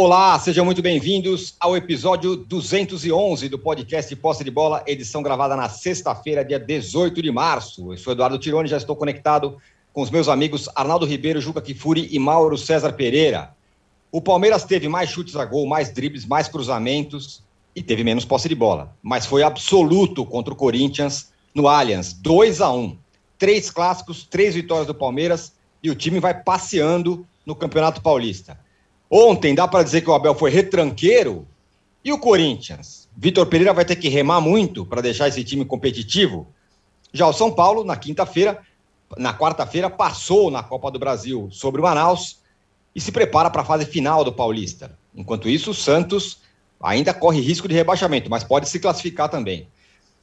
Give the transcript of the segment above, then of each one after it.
Olá, sejam muito bem-vindos ao episódio 211 do podcast Posse de Bola, edição gravada na sexta-feira, dia 18 de março. Eu sou Eduardo Tironi, já estou conectado com os meus amigos Arnaldo Ribeiro, Juca Kifuri e Mauro César Pereira. O Palmeiras teve mais chutes a gol, mais dribles, mais cruzamentos e teve menos posse de bola, mas foi absoluto contra o Corinthians no Allianz, 2 a 1. Três clássicos, três vitórias do Palmeiras e o time vai passeando no Campeonato Paulista. Ontem dá para dizer que o Abel foi retranqueiro. E o Corinthians? Vitor Pereira vai ter que remar muito para deixar esse time competitivo. Já o São Paulo, na quinta-feira, na quarta-feira, passou na Copa do Brasil sobre o Manaus e se prepara para a fase final do Paulista. Enquanto isso, o Santos ainda corre risco de rebaixamento, mas pode se classificar também.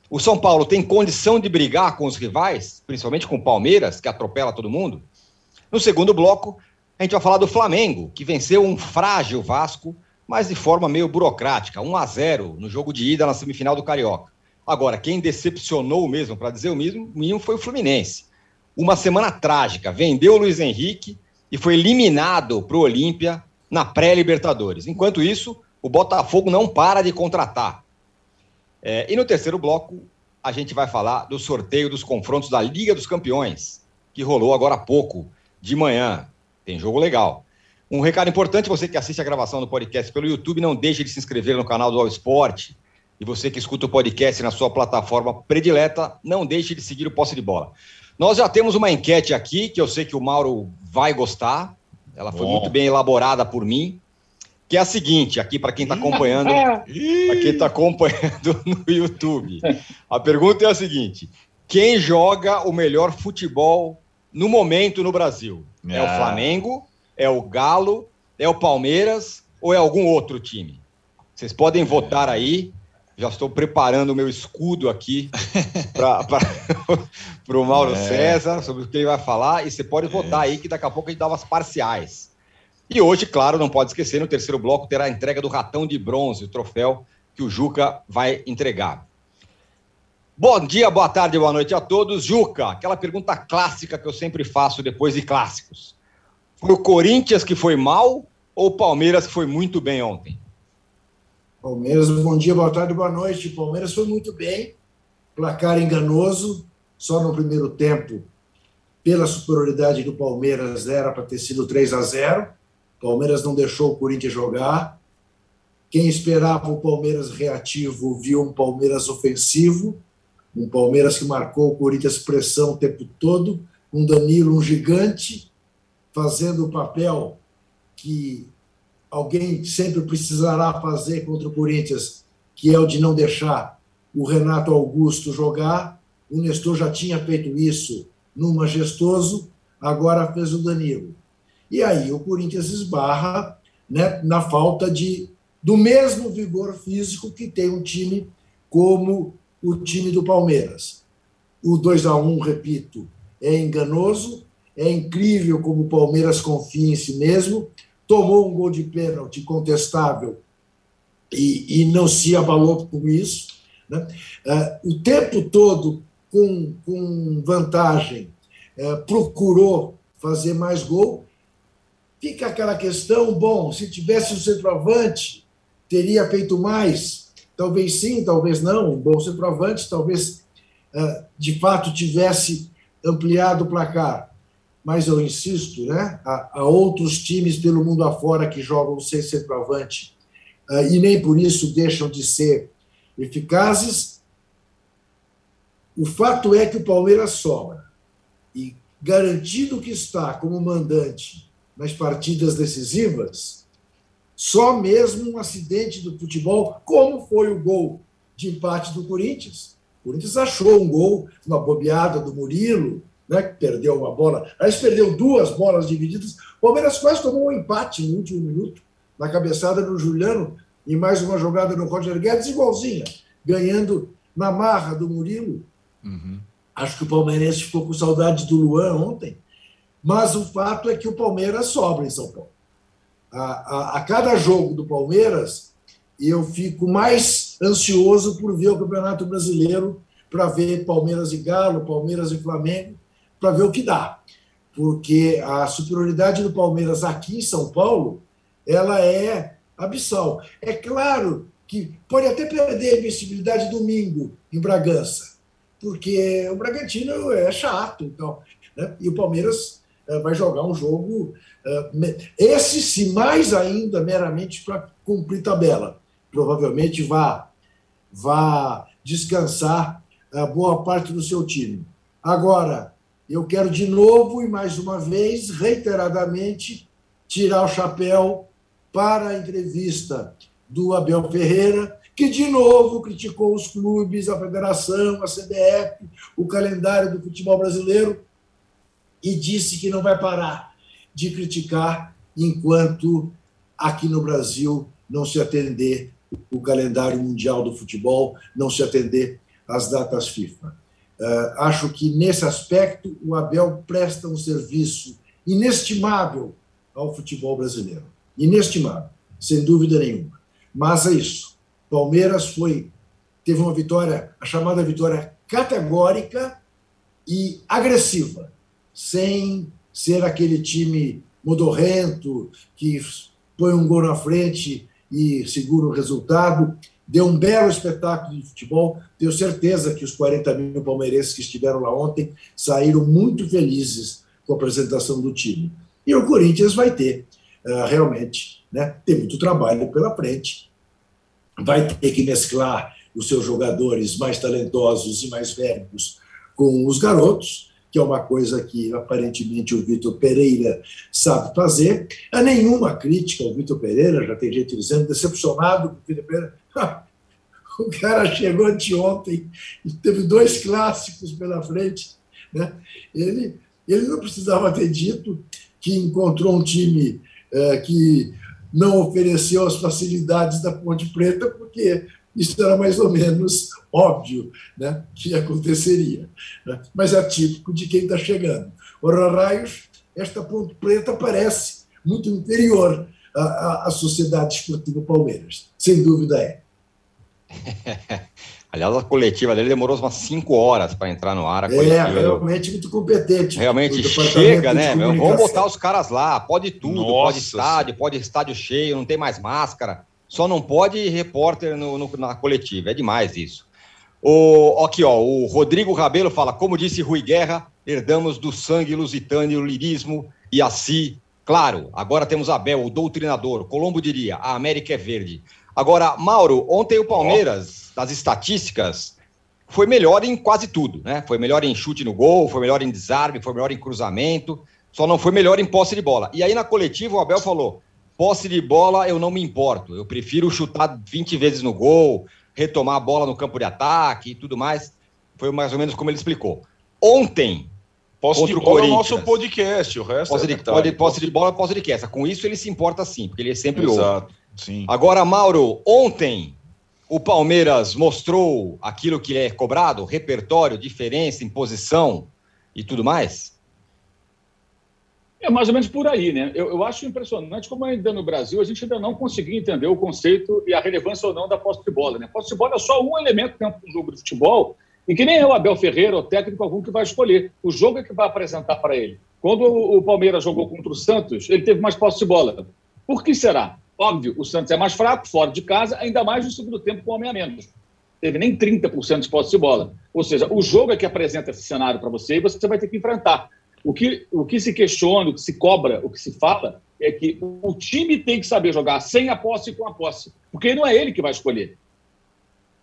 O São Paulo tem condição de brigar com os rivais, principalmente com o Palmeiras, que atropela todo mundo? No segundo bloco, a gente vai falar do Flamengo, que venceu um frágil Vasco, mas de forma meio burocrática, 1 a 0 no jogo de ida na semifinal do Carioca. Agora, quem decepcionou mesmo, para dizer o mesmo, mínimo foi o Fluminense. Uma semana trágica, vendeu o Luiz Henrique e foi eliminado para o Olímpia na pré-Libertadores. Enquanto isso, o Botafogo não para de contratar. É, e no terceiro bloco, a gente vai falar do sorteio dos confrontos da Liga dos Campeões, que rolou agora há pouco, de manhã. Tem jogo legal. Um recado importante, você que assiste a gravação do podcast pelo YouTube, não deixe de se inscrever no canal do All Sport. E você que escuta o podcast na sua plataforma predileta, não deixe de seguir o Posse de Bola. Nós já temos uma enquete aqui, que eu sei que o Mauro vai gostar. Ela foi Bom. muito bem elaborada por mim. Que é a seguinte, aqui para quem está acompanhando, para quem está acompanhando no YouTube. A pergunta é a seguinte: quem joga o melhor futebol no momento no Brasil? É o ah. Flamengo? É o Galo? É o Palmeiras? Ou é algum outro time? Vocês podem votar aí. Já estou preparando o meu escudo aqui para o Mauro é. César sobre o que ele vai falar. E você pode votar aí que daqui a pouco a gente dá umas parciais. E hoje, claro, não pode esquecer, no terceiro bloco terá a entrega do ratão de bronze, o troféu que o Juca vai entregar. Bom dia, boa tarde, boa noite a todos. Juca, aquela pergunta clássica que eu sempre faço depois de clássicos. Foi o Corinthians que foi mal ou o Palmeiras que foi muito bem ontem? Palmeiras, bom dia, boa tarde, boa noite. Palmeiras foi muito bem, placar enganoso, só no primeiro tempo, pela superioridade do Palmeiras, era para ter sido 3 a 0. Palmeiras não deixou o Corinthians jogar. Quem esperava o Palmeiras reativo viu um Palmeiras ofensivo um Palmeiras que marcou o Corinthians pressão o tempo todo, um Danilo, um gigante, fazendo o papel que alguém sempre precisará fazer contra o Corinthians, que é o de não deixar o Renato Augusto jogar. O Nestor já tinha feito isso no Majestoso, agora fez o Danilo. E aí o Corinthians esbarra né, na falta de do mesmo vigor físico que tem um time como o time do Palmeiras. O 2 a 1 repito, é enganoso, é incrível como o Palmeiras confia em si mesmo, tomou um gol de pênalti contestável e, e não se abalou com isso. Né? Uh, o tempo todo, com, com vantagem, uh, procurou fazer mais gol. Fica aquela questão: bom, se tivesse o centroavante, teria feito mais Talvez sim, talvez não. Um bom centroavante, talvez uh, de fato tivesse ampliado o placar. Mas eu insisto, né? Há, outros times pelo mundo afora que jogam sem centroavante uh, e nem por isso deixam de ser eficazes. O fato é que o Palmeiras sobra. E garantido que está como mandante nas partidas decisivas, só mesmo um acidente do futebol, como foi o gol de empate do Corinthians. O Corinthians achou um gol, uma bobeada do Murilo, né, que perdeu uma bola. Aliás, perdeu duas bolas divididas. O Palmeiras quase tomou um empate no último minuto, na cabeçada do Juliano, e mais uma jogada no Roger Guedes, igualzinha, ganhando na marra do Murilo. Uhum. Acho que o palmeirense ficou com saudade do Luan ontem. Mas o fato é que o Palmeiras sobra em São Paulo a, a, a cada jogo do Palmeiras, eu fico mais ansioso por ver o Campeonato Brasileiro, para ver Palmeiras e Galo, Palmeiras e Flamengo, para ver o que dá. Porque a superioridade do Palmeiras aqui em São Paulo, ela é abissal. É claro que pode até perder a invencibilidade domingo em Bragança, porque o Bragantino é chato, então, né? e o Palmeiras uh, vai jogar um jogo, esse sim, mais ainda meramente para cumprir tabela. Provavelmente vá, vá descansar uh, boa parte do seu time. Agora, eu quero de novo e mais uma vez, reiteradamente, tirar o chapéu para a entrevista do Abel Ferreira, que de novo criticou os clubes, a federação, a CBF, o calendário do futebol brasileiro e disse que não vai parar de criticar enquanto aqui no Brasil não se atender o calendário mundial do futebol, não se atender às datas FIFA. Uh, acho que nesse aspecto o Abel presta um serviço inestimável ao futebol brasileiro. Inestimável, sem dúvida nenhuma. Mas é isso. Palmeiras foi teve uma vitória, a chamada vitória categórica e agressiva, sem ser aquele time modorrento que põe um gol na frente e segura o resultado. Deu um belo espetáculo de futebol. Tenho certeza que os 40 mil palmeirenses que estiveram lá ontem saíram muito felizes com a apresentação do time. E o Corinthians vai ter, uh, realmente, né, tem muito trabalho pela frente. Vai ter que mesclar os seus jogadores mais talentosos e mais velhos com os garotos, que é uma coisa que aparentemente o Vitor Pereira sabe fazer. Há nenhuma crítica ao Vitor Pereira, já tem gente dizendo, decepcionado com o Vitor Pereira. o cara chegou anteontem e teve dois clássicos pela frente. Né? Ele, ele não precisava ter dito que encontrou um time é, que não ofereceu as facilidades da Ponte Preta, porque isso era mais ou menos óbvio né, que aconteceria. Né? Mas é típico de quem está chegando. Ora, raios, esta Ponte Preta parece muito inferior à, à, à Sociedade Esportiva Palmeiras. Sem dúvida é. Aliás, a coletiva dele demorou umas 5 horas para entrar no ar. é, realmente muito competente. Realmente chega, né? Vamos botar os caras lá, pode tudo, Nossa. pode estádio, pode estádio cheio, não tem mais máscara. Só não pode repórter no, no, na coletiva. É demais isso. O, aqui, ó, o Rodrigo Rabelo fala: como disse Rui Guerra, herdamos do sangue lusitano o lirismo e assim. Claro, agora temos Abel, o doutrinador. Colombo diria: a América é verde. Agora, Mauro, ontem o Palmeiras das estatísticas, foi melhor em quase tudo, né? Foi melhor em chute no gol, foi melhor em desarme, foi melhor em cruzamento, só não foi melhor em posse de bola. E aí na coletiva o Abel falou: posse de bola eu não me importo, eu prefiro chutar 20 vezes no gol, retomar a bola no campo de ataque e tudo mais. Foi mais ou menos como ele explicou. Ontem, Posse de bola é o nosso podcast, o resto posse é de, pode, posse de bola é posse de cast. Com isso ele se importa sim, porque ele é sempre Exato, Sim. Agora, Mauro, ontem o Palmeiras mostrou aquilo que é cobrado, repertório, diferença, imposição e tudo mais? É mais ou menos por aí, né? Eu, eu, acho impressionante como ainda no Brasil a gente ainda não conseguiu entender o conceito e a relevância ou não da posse de bola, né? Posse de bola é só um elemento dentro do jogo de futebol e que nem é o Abel Ferreira ou técnico algum que vai escolher. O jogo é que vai apresentar para ele. Quando o, o Palmeiras jogou contra o Santos, ele teve mais posse de bola. Por que será? Óbvio, o Santos é mais fraco, fora de casa, ainda mais no segundo tempo com homem a menos. Teve nem 30% de posse de bola. Ou seja, o jogo é que apresenta esse cenário para você e você vai ter que enfrentar. O que, o que se questiona, o que se cobra, o que se fala é que o time tem que saber jogar sem a posse e com a posse. Porque não é ele que vai escolher.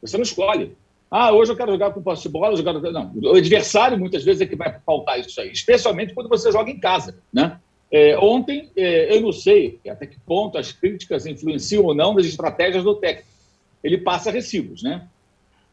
Você não escolhe. Ah, hoje eu quero jogar com posse de bola, jogar... Não, o adversário muitas vezes é que vai faltar isso aí, especialmente quando você joga em casa, né? É, ontem, é, eu não sei até que ponto as críticas influenciam ou não nas estratégias do técnico. Ele passa recibos, né?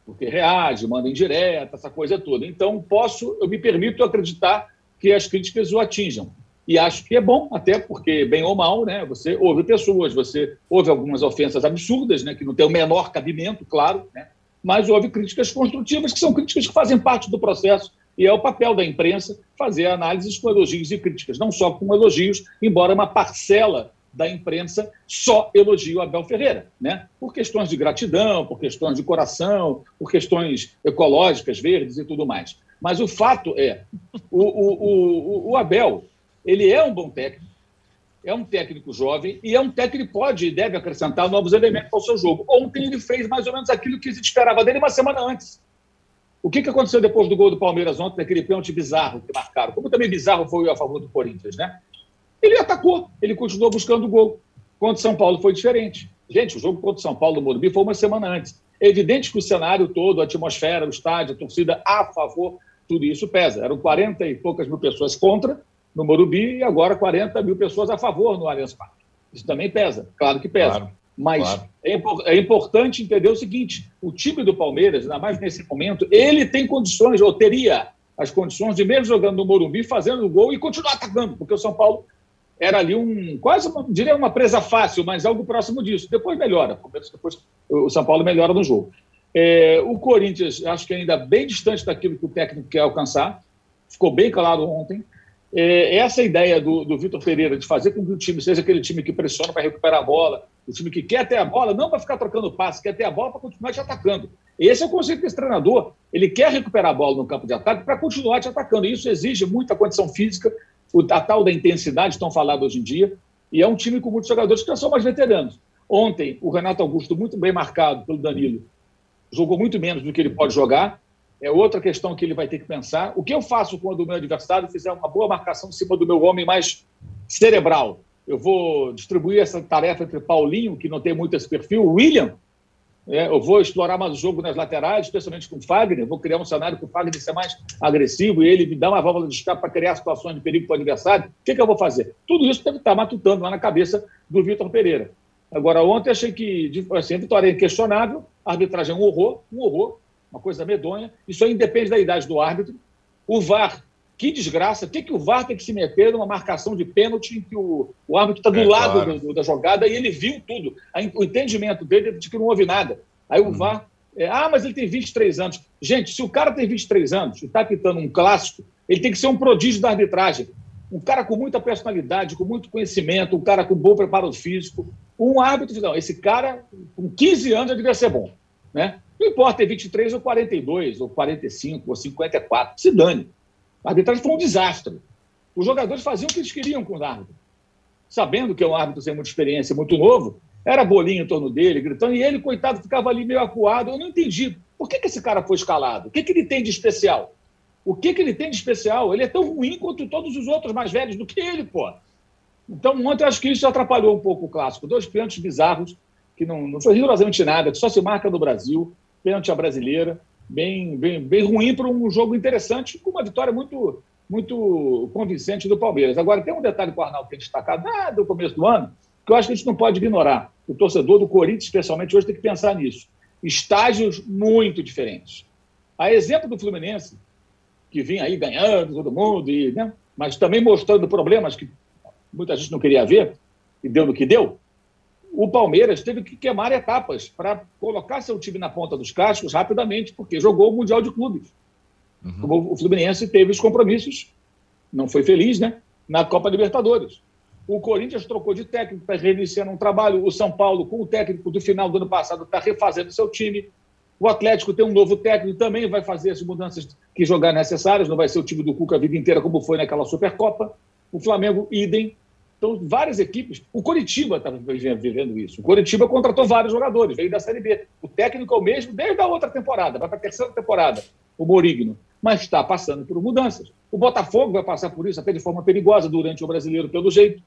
Porque reage, manda indireta, essa coisa toda. Então, posso, eu me permito acreditar que as críticas o atinjam. E acho que é bom, até porque, bem ou mal, né, você ouve pessoas, você ouve algumas ofensas absurdas, né, que não tem o menor cabimento, claro, né, mas houve críticas construtivas, que são críticas que fazem parte do processo e é o papel da imprensa fazer análises com elogios e críticas, não só com elogios, embora uma parcela da imprensa só elogie o Abel Ferreira, né? por questões de gratidão, por questões de coração, por questões ecológicas, verdes e tudo mais. Mas o fato é, o, o, o, o Abel, ele é um bom técnico, é um técnico jovem e é um técnico que pode e deve acrescentar novos elementos ao seu jogo. Ontem ele fez mais ou menos aquilo que se esperava dele uma semana antes. O que, que aconteceu depois do gol do Palmeiras ontem, naquele pênalti bizarro que marcaram? Como também bizarro foi a favor do Corinthians, né? Ele atacou, ele continuou buscando o gol. Contra o São Paulo foi diferente. Gente, o jogo contra o São Paulo no Morumbi foi uma semana antes. É evidente que o cenário todo, a atmosfera, o estádio, a torcida a favor, tudo isso pesa. Eram 40 e poucas mil pessoas contra no Morumbi e agora 40 mil pessoas a favor no Allianz Parque. Isso também pesa, claro que pesa. Claro, Mas claro. É, é, importante entender o seguinte: o time do Palmeiras, ainda mais nesse momento, ele tem condições, ou teria as condições de, mesmo jogando no Morumbi, fazendo o gol e continuar atacando, porque o São Paulo era ali um, quase, uma, diria uma presa fácil, mas algo próximo disso. Depois melhora, depois o São Paulo melhora no jogo. É, o Corinthians, acho que ainda bem distante daquilo que o técnico quer alcançar, ficou bem claro ontem. É, essa ideia do, do Vitor Pereira de fazer com que o time seja aquele time que pressiona para recuperar a bola, o time que quer ter a bola, não para ficar trocando passe, quer ter a bola para continuar te atacando. Esse é o conceito desse treinador. Ele quer recuperar a bola no campo de ataque para continuar te atacando. Isso exige muita condição física, a tal da intensidade tão falada hoje em dia, e é um time com muitos jogadores que são mais veteranos. Ontem, o Renato Augusto, muito bem marcado pelo Danilo, jogou muito menos do que ele pode jogar. É outra questão que ele vai ter que pensar. O que eu faço quando o meu adversário fizer uma boa marcação em cima do meu homem mais cerebral? Eu vou distribuir essa tarefa entre Paulinho, que não tem muito esse perfil, William, é, eu vou explorar mais o jogo nas laterais, especialmente com o Fagner. Vou criar um cenário para o Fagner ser mais agressivo e ele me dar uma válvula de escape para criar situações de perigo para o adversário. O que, que eu vou fazer? Tudo isso deve estar matutando lá na cabeça do Vitor Pereira. Agora, ontem achei que assim, a vitória é inquestionável, a arbitragem é um horror, um horror, uma coisa medonha. Isso aí independe da idade do árbitro. O VAR que desgraça. O que, que o VAR tem que se meter numa marcação de pênalti em que o, o árbitro está do é, lado claro. do, da jogada e ele viu tudo. o entendimento dele é de que não houve nada. Aí o uhum. VAR. É, ah, mas ele tem 23 anos. Gente, se o cara tem 23 anos e está pitando um clássico, ele tem que ser um prodígio da arbitragem. Um cara com muita personalidade, com muito conhecimento, um cara com bom preparo físico. Um árbitro, não, esse cara com 15 anos já devia ser bom. Né? Não importa ter 23 ou 42, ou 45, ou 54, se dane. A arbitragem foi um desastre. Os jogadores faziam o que eles queriam com o árbitro. Sabendo que é um árbitro sem muita experiência, muito novo, era bolinho em torno dele, gritando, e ele, coitado, ficava ali meio acuado. Eu não entendi. Por que, que esse cara foi escalado? O que, que ele tem de especial? O que, que ele tem de especial? Ele é tão ruim quanto todos os outros mais velhos do que ele, pô. Então, ontem acho que isso atrapalhou um pouco o clássico. Dois pênaltis bizarros, que não, não foi rigorosamente nada, que só se marca no Brasil, pênalti à brasileira bem, bem, bem ruim para um jogo interessante, com uma vitória muito, muito convincente do Palmeiras. Agora, tem um detalhe que o Arnaldo tem destacado ah, do começo do ano, que eu acho que a gente não pode ignorar. O torcedor do Corinthians, especialmente hoje, tem que pensar nisso. Estágios muito diferentes. A exemplo do Fluminense, que vinha aí ganhando todo mundo, e, né, mas também mostrando problemas que muita gente não queria ver, e deu no que deu o Palmeiras teve que queimar etapas para colocar seu time na ponta dos cascos rapidamente, porque jogou o Mundial de Clubes. Uhum. O Fluminense teve os compromissos, não foi feliz, né? Na Copa Libertadores. O Corinthians trocou de técnico, está reiniciando um trabalho. O São Paulo, com o técnico do final do ano passado, está refazendo seu time. O Atlético tem um novo técnico, também vai fazer as mudanças que jogar necessárias, não vai ser o time do Cuca a vida inteira, como foi naquela Supercopa. O Flamengo, idem. Então, várias equipes. O Coritiba está vivendo isso. O Coritiba contratou vários jogadores, veio da Série B. O técnico é o mesmo desde a outra temporada, vai para a terceira temporada, o Morigno. Mas está passando por mudanças. O Botafogo vai passar por isso até de forma perigosa durante o brasileiro, pelo jeito.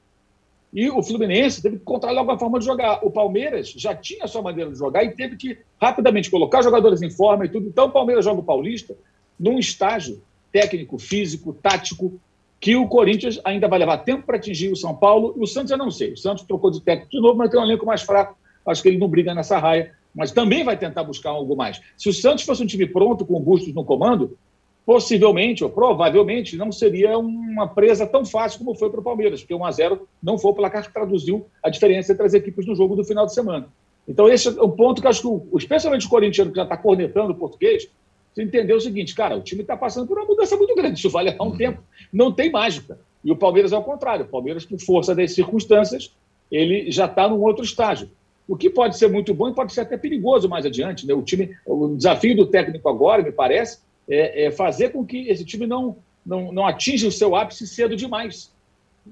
E o Fluminense teve que encontrar logo a forma de jogar. O Palmeiras já tinha a sua maneira de jogar e teve que rapidamente colocar jogadores em forma e tudo. Então, o Palmeiras joga o Paulista num estágio técnico, físico, tático, que o Corinthians ainda vai levar tempo para atingir o São Paulo. E o Santos eu não sei. O Santos trocou de técnico de novo, mas tem um elenco mais fraco. Acho que ele não briga nessa raia, mas também vai tentar buscar algo mais. Se o Santos fosse um time pronto, com o Bustos no comando, possivelmente ou provavelmente não seria uma presa tão fácil como foi para o Palmeiras, porque 1 a 0 não foi o placar que traduziu a diferença entre as equipes no jogo do final de semana. Então, esse é um ponto que acho que, especialmente o corintiano, que já está cornetando o português, você entendeu o seguinte, cara, o time está passando por uma mudança muito grande, isso vale há um tempo, não tem mágica. E o Palmeiras é o contrário, o Palmeiras, por força das circunstâncias, ele já está num outro estágio. O que pode ser muito bom e pode ser até perigoso mais adiante. Né? O, time, o desafio do técnico agora, me parece, é, é fazer com que esse time não, não, não atinja o seu ápice cedo demais.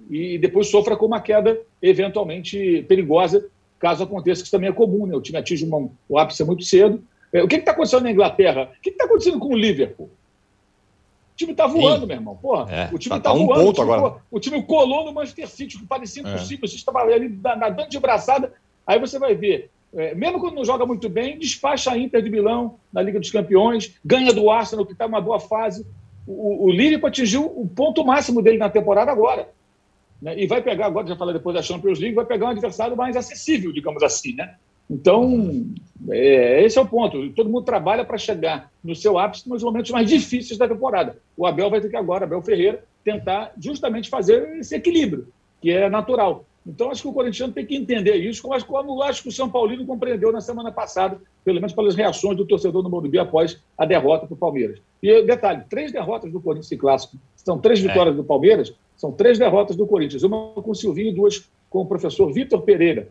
e depois sofra com uma queda eventualmente perigosa, caso aconteça, que isso também é comum, né? O time atinge uma, o ápice muito cedo. É, o que está acontecendo na Inglaterra? O que está acontecendo com o Liverpool? O time está voando, Sim. meu irmão. Porra, é, o time tá, tá um voando. Ponto o, time, agora. o time colou no Manchester City, que parecia é. impossível. É. Você estava ali nadando de braçada. Aí você vai ver, é, mesmo quando não joga muito bem, despacha a Inter de Milão na Liga dos Campeões, ganha do Arsenal, que está numa boa fase. O, o Liverpool atingiu o ponto máximo dele na temporada agora. Né? E vai pegar, agora já falei depois da Champions League, vai pegar um adversário mais acessível, digamos assim. Né? Então, é, esse é o ponto. Todo mundo trabalha para chegar no seu ápice nos momentos mais difíceis da temporada. O Abel vai ter que agora, Abel Ferreira, tentar justamente fazer esse equilíbrio, que é natural. Então, acho que o corintiano tem que entender isso, como, como acho que o São Paulino compreendeu na semana passada, pelo menos pelas reações do torcedor no Morumbi após a derrota para o Palmeiras. E detalhe, três derrotas do Corinthians em clássico. São três é. vitórias é. do Palmeiras, são três derrotas do Corinthians. Uma com o Silvinho e duas com o professor Vitor Pereira,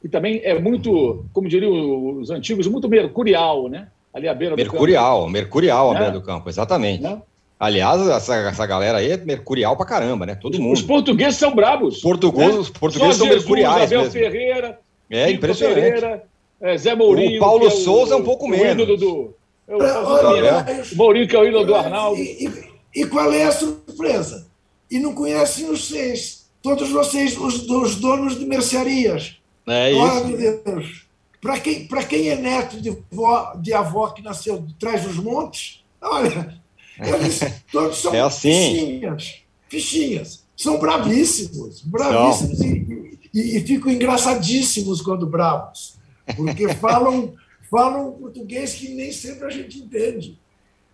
que também é muito, como diriam os antigos, muito mercurial, né? Ali à beira mercurial, do campo. Mercurial, mercurial à beira do campo, exatamente. Né? Aliás, essa, essa galera aí é mercurial pra caramba, né? Todo mundo. Os portugueses são brabos. Portugueses, né? os portugueses Só são Jesus, mercuriais. Abel mesmo. Ferreira. É impressionante. Ferreira, é, Zé Mourinho. O Paulo é Souza é um pouco menos. Do, do, é o, é, o Mourinho, que é o ídolo do Arnaldo. E, e, e, qual é a surpresa? E não conhecem os seis. Todos vocês, os, os donos de mercearias. É isso. Meu Deus. Para quem, quem é neto de, vó, de avó que nasceu de trás dos montes, olha, eles todos são é assim. fichinhas. Fichinhas. São bravíssimos. Bravíssimos e, e, e, ficam engraçadíssimos quando bravos. Porque falam, falam português que nem sempre a gente entende.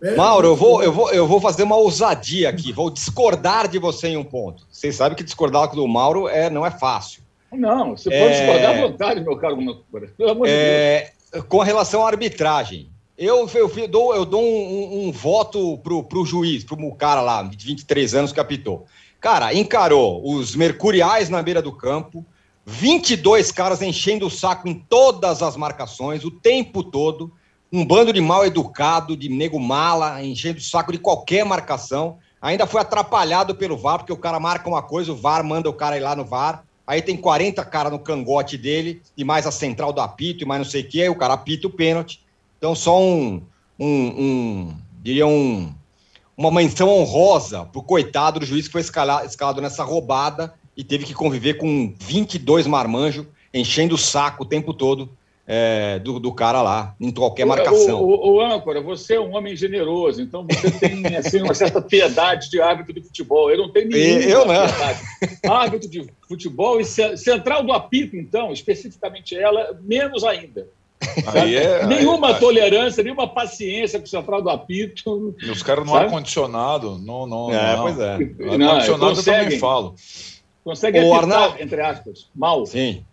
É, Mauro, eu vou, eu, vou, eu vou fazer uma ousadia aqui, vou discordar de você em um ponto. Vocês sabem que discordar do Mauro é, não é fácil. Não, você pode é... discordar à vontade, meu caro Pelo amor é... de Deus. Com relação à arbitragem, eu, eu, eu dou, eu dou um, um, um voto pro, pro juiz, pro cara lá, de 23 anos que apitou. Cara, encarou os mercuriais na beira do campo, 22 caras enchendo o saco em todas as marcações, o tempo todo. Um bando de mal educado, de nego mala, enchendo o saco de qualquer marcação. Ainda foi atrapalhado pelo VAR, porque o cara marca uma coisa, o VAR manda o cara ir lá no VAR. Aí tem 40 caras no cangote dele, e mais a central do apito, e mais não sei o que, aí o cara apita o pênalti. Então, só um, um, um diria um, uma menção honrosa para o coitado do juiz que foi escalado, escalado nessa roubada e teve que conviver com 22 marmanjos enchendo o saco o tempo todo é, do, do, cara lá, em qualquer marcação. O, o, o, âncora, você é um homem generoso, então você tem assim, uma certa piedade de árbitro de futebol. Eu não tenho nenhuma Eu não. piedade. Árbitro de futebol e central do apito, então, especificamente ela, menos ainda. É, nenhuma aí, tolerância, nenhuma paciência com o central do apito. E os caras no ar-condicionado, não, não. É, não. pois é. Ar-condicionado eu também falo. Consegue o Arnaldo, entre aspas, mal. Sim.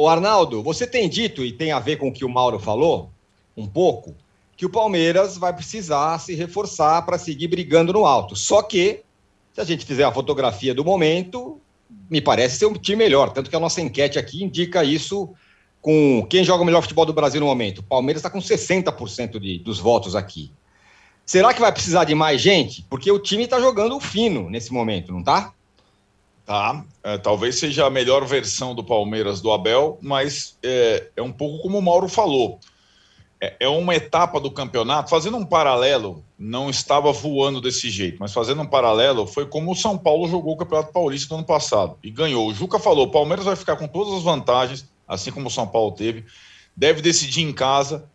O Arnaldo, você tem dito, e tem a ver com o que o Mauro falou, um pouco, que o Palmeiras vai precisar se reforçar para seguir brigando no alto. Só que, se a gente fizer a fotografia do momento, me parece ser um time melhor. Tanto que a nossa enquete aqui indica isso com quem joga o melhor futebol do Brasil no momento. O Palmeiras está com 60% de, dos votos aqui. Será que vai precisar de mais gente? Porque o time está jogando fino nesse momento, não tá? Tá. É, talvez seja a melhor versão do Palmeiras do Abel, mas é, é um pouco como o Mauro falou. É, é uma etapa do campeonato, fazendo um paralelo, não estava voando desse jeito, mas fazendo um paralelo, foi como o São Paulo jogou o Campeonato Paulista no ano passado e ganhou. O Juca falou: o Palmeiras vai ficar com todas as vantagens, assim como o São Paulo teve, deve decidir em casa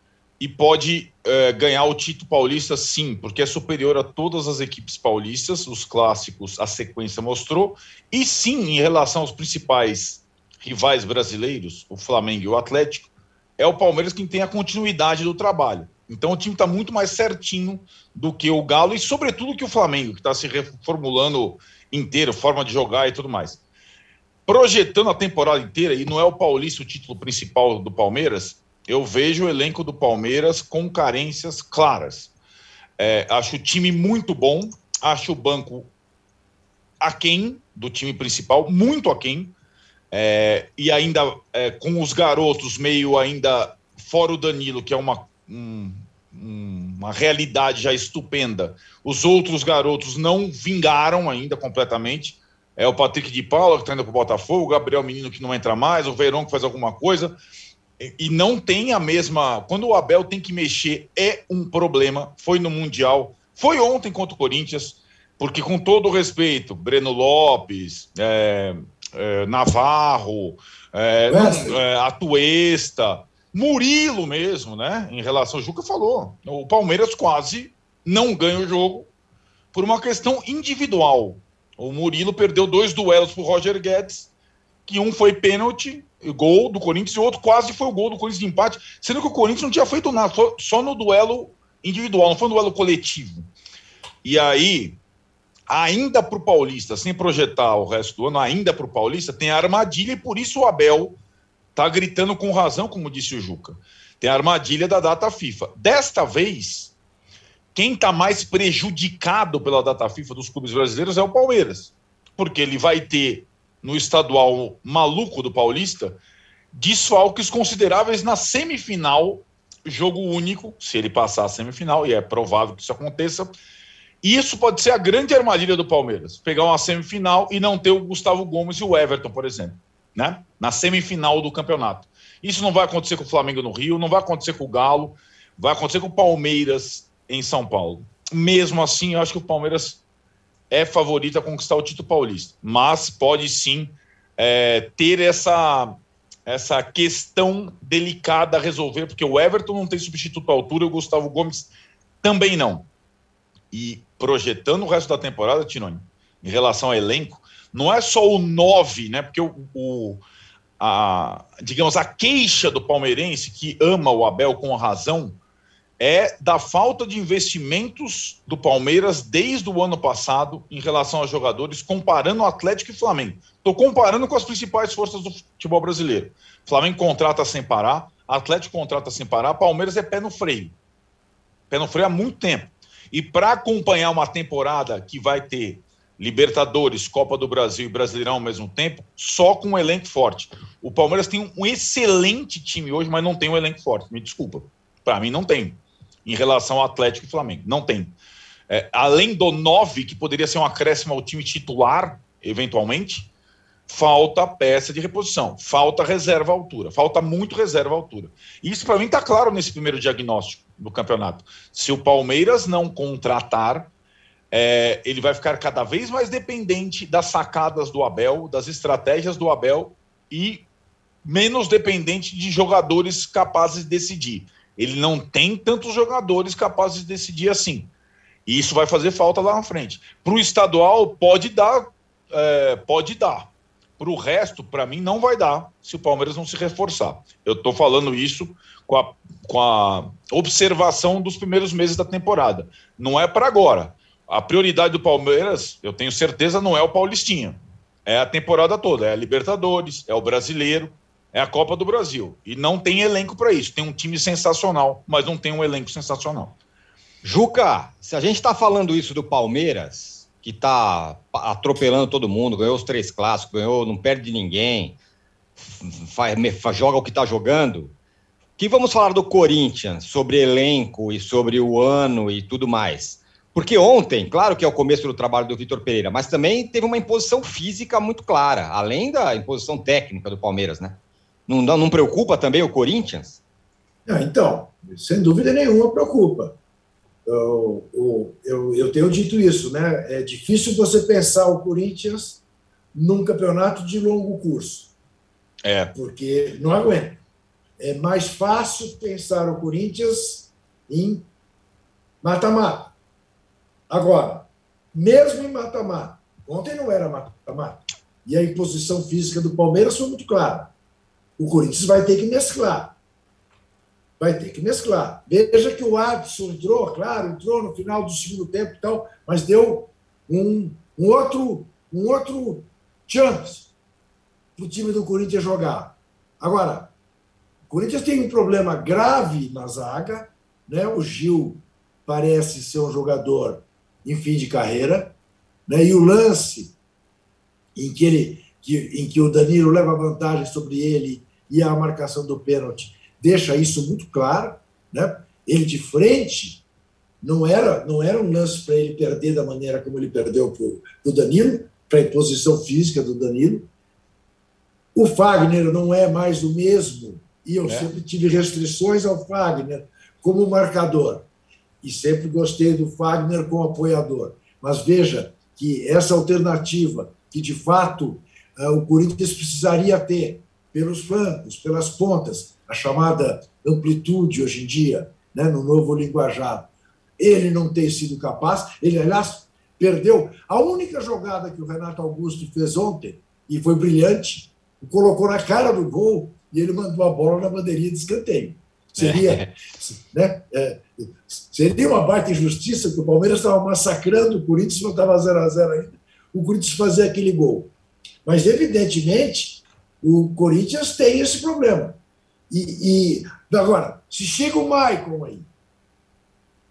e pode é, ganhar o título paulista sim, porque é superior a todas as equipes paulistas, os clássicos, a sequência mostrou, e sim, em relação aos principais rivais brasileiros, o Flamengo e o Atlético, é o Palmeiras quem tem a continuidade do trabalho. Então o time está muito mais certinho do que o Galo e, sobretudo, que o Flamengo, que está se reformulando inteiro, forma de jogar e tudo mais projetando a temporada inteira, e não é o Paulista o título principal do Palmeiras, eu vejo o elenco do Palmeiras com carências claras. É, acho o time muito bom, acho o banco aquém do time principal, muito aquém, é, e ainda é, com os garotos meio ainda fora o Danilo, que é uma, um, uma realidade já estupenda. Os outros garotos não vingaram ainda completamente é o Patrick de Paula que está indo para o Botafogo, o Gabriel Menino que não entra mais, o Verão que faz alguma coisa. E não tem a mesma. Quando o Abel tem que mexer, é um problema. Foi no Mundial, foi ontem contra o Corinthians, porque com todo o respeito, Breno Lopes, é, é, Navarro, é, é, Atuesta, Murilo mesmo, né? Em relação ao Juca falou. O Palmeiras quase não ganha o jogo por uma questão individual. O Murilo perdeu dois duelos para o Roger Guedes, que um foi pênalti, gol do Corinthians, e o outro quase foi o gol do Corinthians de empate, sendo que o Corinthians não tinha feito nada, só, só no duelo individual, não foi no duelo coletivo. E aí, ainda para o Paulista, sem projetar o resto do ano, ainda para o Paulista, tem a armadilha, e por isso o Abel está gritando com razão, como disse o Juca. Tem a armadilha da data FIFA. Desta vez, quem está mais prejudicado pela data FIFA dos clubes brasileiros é o Palmeiras, porque ele vai ter no estadual maluco do Paulista desfalques consideráveis na semifinal, jogo único, se ele passar a semifinal, e é provável que isso aconteça. E isso pode ser a grande armadilha do Palmeiras, pegar uma semifinal e não ter o Gustavo Gomes e o Everton, por exemplo, né? Na semifinal do campeonato. Isso não vai acontecer com o Flamengo no Rio, não vai acontecer com o Galo, vai acontecer com o Palmeiras em São Paulo. Mesmo assim, eu acho que o Palmeiras é favorito a conquistar o título paulista, mas pode sim é, ter essa, essa questão delicada a resolver, porque o Everton não tem substituto à altura e o Gustavo Gomes também não. E projetando o resto da temporada, Tinoni, em relação ao elenco, não é só o 9, né? Porque o, o a, digamos, a queixa do palmeirense que ama o Abel com razão é da falta de investimentos do Palmeiras desde o ano passado em relação aos jogadores, comparando o Atlético e Flamengo. Estou comparando com as principais forças do futebol brasileiro. Flamengo contrata sem parar, Atlético contrata sem parar, Palmeiras é pé no freio. Pé no freio há muito tempo. E para acompanhar uma temporada que vai ter Libertadores, Copa do Brasil e Brasileirão ao mesmo tempo, só com um elenco forte. O Palmeiras tem um excelente time hoje, mas não tem um elenco forte. Me desculpa. Para mim, não tem em relação ao Atlético e Flamengo. Não tem. É, além do 9, que poderia ser um acréscimo ao time titular, eventualmente, falta peça de reposição, falta reserva à altura, falta muito reserva à altura. Isso para mim está claro nesse primeiro diagnóstico do campeonato. Se o Palmeiras não contratar, é, ele vai ficar cada vez mais dependente das sacadas do Abel, das estratégias do Abel e menos dependente de jogadores capazes de decidir. Ele não tem tantos jogadores capazes de decidir assim. E isso vai fazer falta lá na frente. Para o estadual, pode dar, é, pode dar. Para o resto, para mim, não vai dar se o Palmeiras não se reforçar. Eu estou falando isso com a, com a observação dos primeiros meses da temporada. Não é para agora. A prioridade do Palmeiras, eu tenho certeza, não é o Paulistinha. É a temporada toda. É a Libertadores, é o Brasileiro, é a Copa do Brasil. E não tem elenco para isso. Tem um time sensacional, mas não tem um elenco sensacional. Juca, se a gente está falando isso do Palmeiras, que está atropelando todo mundo, ganhou os três clássicos, ganhou, não perde de ninguém, faz, joga o que está jogando. que vamos falar do Corinthians, sobre elenco e sobre o ano e tudo mais? Porque ontem, claro que é o começo do trabalho do Vitor Pereira, mas também teve uma imposição física muito clara, além da imposição técnica do Palmeiras, né? Não, não preocupa também o Corinthians? Ah, então, sem dúvida nenhuma preocupa. Eu, eu, eu, eu, tenho dito isso, né? É difícil você pensar o Corinthians num campeonato de longo curso. É. Porque não aguenta. É mais fácil pensar o Corinthians em mata-mata. Agora, mesmo em mata-mata, ontem não era mata-mata. E a imposição física do Palmeiras foi muito clara o Corinthians vai ter que mesclar. Vai ter que mesclar. Veja que o Adson entrou, claro, entrou no final do segundo tempo e tal, mas deu um, um outro, um outro chance para o time do Corinthians jogar. Agora, o Corinthians tem um problema grave na zaga, né? O Gil parece ser um jogador em fim de carreira, né? E o lance em que ele que, em que o Danilo leva vantagem sobre ele e a marcação do pênalti deixa isso muito claro, né? Ele de frente não era não era um lance para ele perder da maneira como ele perdeu para o Danilo, para a imposição física do Danilo. O Fagner não é mais o mesmo, e eu é. sempre tive restrições ao Fagner como marcador. E sempre gostei do Fagner como apoiador. Mas veja que essa alternativa, que de fato eh, o Corinthians precisaria ter pelos flancos, pelas pontas, a chamada amplitude hoje em dia, né, no novo linguajar. Ele não tem sido capaz, ele, aliás, perdeu. A única jogada que o Renato Augusto fez ontem, e foi brilhante, colocou na cara do gol e ele mandou a bola na bandeirinha de escanteio. Seria, é. né, é, seria uma baita injustiça que o Palmeiras estava massacrando o Corinthians, não estava 0 a 0 ainda, o Corinthians fazer aquele gol. Mas, evidentemente, o Corinthians tem esse problema. E, e agora, se chega o Maicon aí,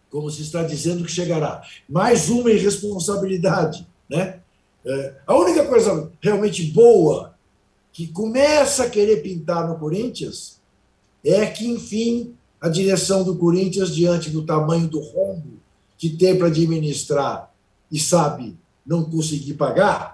como se está dizendo que chegará, mais uma irresponsabilidade, né? É, a única coisa realmente boa que começa a querer pintar no Corinthians é que, enfim, a direção do Corinthians, diante do tamanho do rombo que tem para administrar e sabe não conseguir pagar,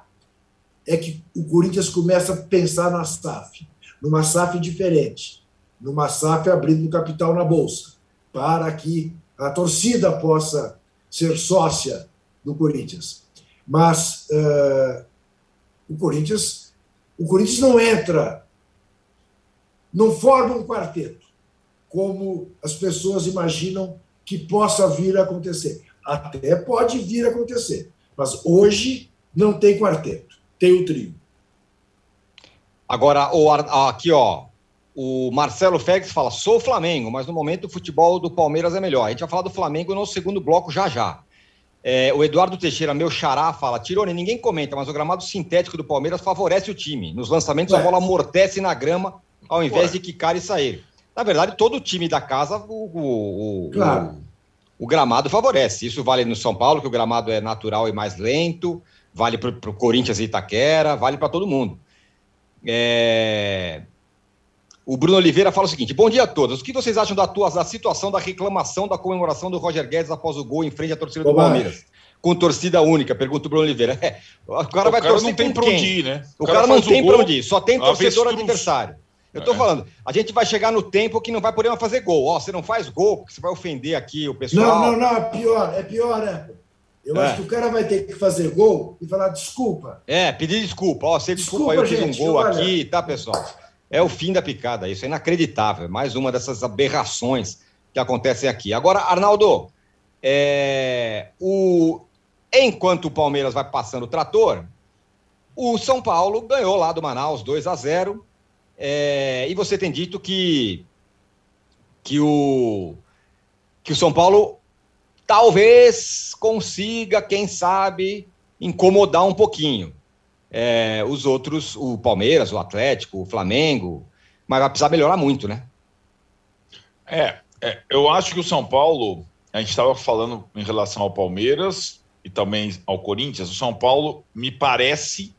é que o Corinthians começa a pensar na SAF, numa SAF diferente, numa SAF abrindo capital na Bolsa, para que a torcida possa ser sócia do Corinthians. Mas uh, o Corinthians, o Corinthians não entra, não forma um quarteto, como as pessoas imaginam que possa vir a acontecer. Até pode vir a acontecer, mas hoje não tem quarteto, tem o trio. Agora, o, aqui, ó, o Marcelo Félix fala: sou Flamengo, mas no momento o futebol do Palmeiras é melhor. A gente vai falar do Flamengo no segundo bloco já já. É, o Eduardo Teixeira, meu xará, fala: Tirone, ninguém comenta, mas o gramado sintético do Palmeiras favorece o time. Nos lançamentos, Ué. a bola amortece na grama ao invés Ué. de quicar e sair. Na verdade, todo o time da casa, o, o, claro. o, o gramado favorece. Isso vale no São Paulo, que o gramado é natural e mais lento, vale para o Corinthians e Itaquera, vale para todo mundo. É, o Bruno Oliveira fala o seguinte: bom dia a todos. O que vocês acham da, tua, da situação da reclamação da comemoração do Roger Guedes após o gol em frente à torcida do Palmeiras? Com torcida única, pergunta o Bruno Oliveira. É, o cara o vai cara torcer não tem para onde ir, né? O, o cara, cara não tem para onde ir, só tem torcedor adversário. Eu tô é. falando, a gente vai chegar no tempo que não vai poder mais fazer gol. Ó, você não faz gol, porque você vai ofender aqui o pessoal. Não, não, não, é pior, é pior, né? Eu é. acho que o cara vai ter que fazer gol e falar desculpa. É, pedir desculpa. Ó, você desculpa, desculpa eu fiz um gol olha... aqui, tá, pessoal? É o fim da picada, isso é inacreditável. Mais uma dessas aberrações que acontecem aqui. Agora, Arnaldo, é, o, enquanto o Palmeiras vai passando o trator, o São Paulo ganhou lá do Manaus 2 a 0 é, e você tem dito que, que, o, que o São Paulo talvez consiga, quem sabe, incomodar um pouquinho é, os outros, o Palmeiras, o Atlético, o Flamengo, mas vai precisar melhorar muito, né? É, é eu acho que o São Paulo, a gente estava falando em relação ao Palmeiras e também ao Corinthians, o São Paulo me parece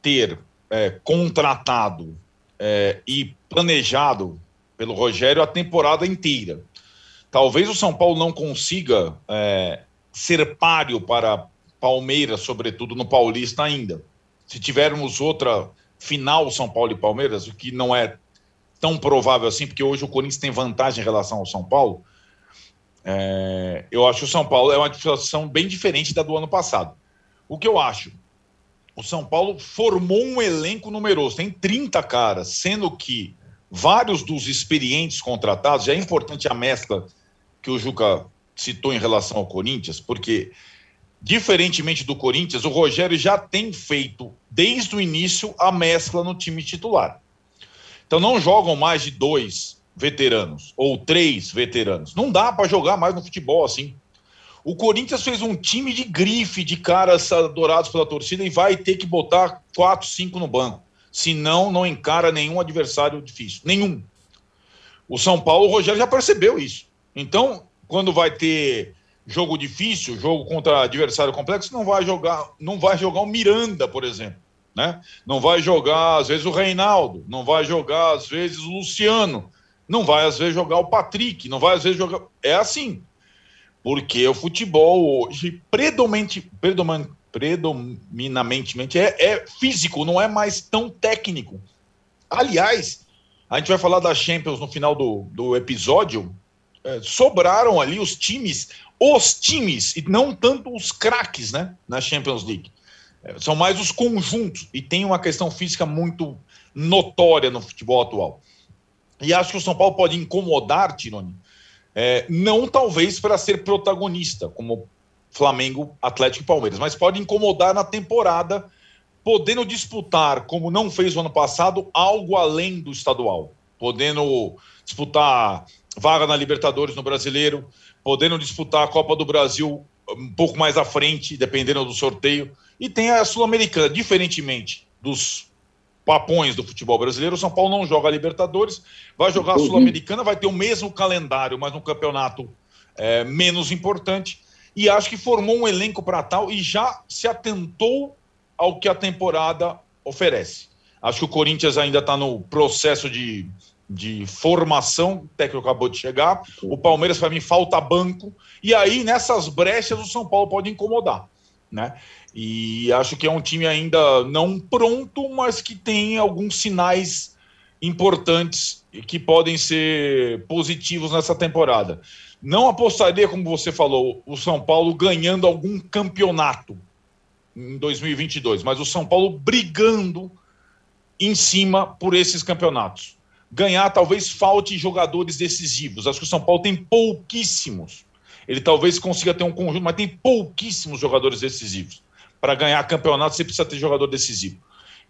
ter é, contratado é, e planejado pelo Rogério a temporada inteira. Talvez o São Paulo não consiga é, ser páreo para Palmeiras, sobretudo no Paulista ainda se tivermos outra final São Paulo e Palmeiras, o que não é tão provável assim, porque hoje o Corinthians tem vantagem em relação ao São Paulo, é, eu acho que o São Paulo é uma situação bem diferente da do ano passado. O que eu acho? O São Paulo formou um elenco numeroso, tem 30 caras, sendo que vários dos experientes contratados, já é importante a mescla que o Juca citou em relação ao Corinthians, porque Diferentemente do Corinthians, o Rogério já tem feito, desde o início, a mescla no time titular. Então não jogam mais de dois veteranos ou três veteranos. Não dá para jogar mais no futebol assim. O Corinthians fez um time de grife, de caras adorados pela torcida e vai ter que botar quatro, cinco no banco. Senão, não encara nenhum adversário difícil. Nenhum. O São Paulo, o Rogério já percebeu isso. Então, quando vai ter jogo difícil, jogo contra adversário complexo, não vai jogar, não vai jogar o Miranda, por exemplo, né? Não vai jogar às vezes o Reinaldo, não vai jogar às vezes o Luciano, não vai às vezes jogar o Patrick, não vai às vezes jogar, é assim. Porque o futebol hoje predominante, predominantemente é, é físico, não é mais tão técnico. Aliás, a gente vai falar da Champions no final do, do episódio. É, sobraram ali os times, os times, e não tanto os craques, né? Na Champions League. É, são mais os conjuntos, e tem uma questão física muito notória no futebol atual. E acho que o São Paulo pode incomodar, Tironi, é, não talvez para ser protagonista, como Flamengo, Atlético e Palmeiras, mas pode incomodar na temporada, podendo disputar, como não fez o ano passado, algo além do estadual, podendo disputar vaga na Libertadores no Brasileiro, podendo disputar a Copa do Brasil um pouco mais à frente, dependendo do sorteio, e tem a Sul-Americana, diferentemente dos papões do futebol brasileiro, o São Paulo não joga a Libertadores, vai jogar a uhum. Sul-Americana, vai ter o mesmo calendário, mas um campeonato é, menos importante e acho que formou um elenco para tal e já se atentou ao que a temporada oferece. Acho que o Corinthians ainda está no processo de, de formação, o técnico acabou de chegar. O Palmeiras, para mim, falta banco. E aí, nessas brechas, o São Paulo pode incomodar. Né? E acho que é um time ainda não pronto, mas que tem alguns sinais importantes que podem ser positivos nessa temporada. Não apostaria, como você falou, o São Paulo ganhando algum campeonato em 2022, mas o São Paulo brigando em cima por esses campeonatos. Ganhar talvez falte jogadores decisivos. Acho que o São Paulo tem pouquíssimos. Ele talvez consiga ter um conjunto, mas tem pouquíssimos jogadores decisivos. Para ganhar campeonato, você precisa ter jogador decisivo.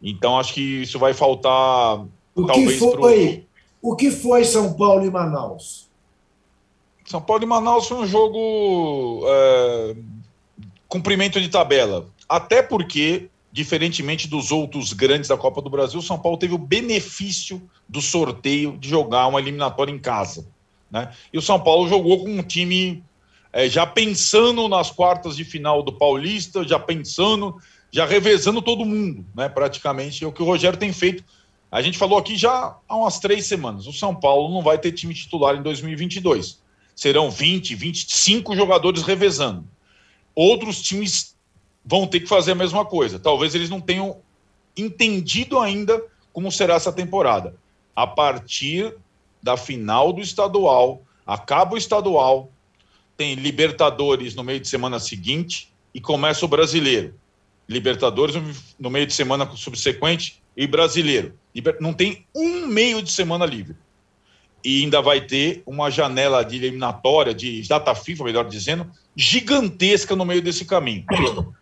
Então, acho que isso vai faltar. O talvez, que foi, pro... o que foi São Paulo e Manaus? São Paulo e Manaus foi um jogo é, cumprimento de tabela. Até porque, diferentemente dos outros grandes da Copa do Brasil, São Paulo teve o benefício do sorteio de jogar uma eliminatória em casa. Né? E o São Paulo jogou com um time é, já pensando nas quartas de final do Paulista, já pensando, já revezando todo mundo, né? praticamente. É o que o Rogério tem feito. A gente falou aqui já há umas três semanas. O São Paulo não vai ter time titular em 2022 serão 20, 25 jogadores revezando. Outros times vão ter que fazer a mesma coisa. Talvez eles não tenham entendido ainda como será essa temporada. A partir da final do estadual, acaba o estadual, tem Libertadores no meio de semana seguinte e começa o brasileiro. Libertadores no meio de semana subsequente e brasileiro. Não tem um meio de semana livre e ainda vai ter uma janela de eliminatória, de data FIFA, melhor dizendo, gigantesca no meio desse caminho.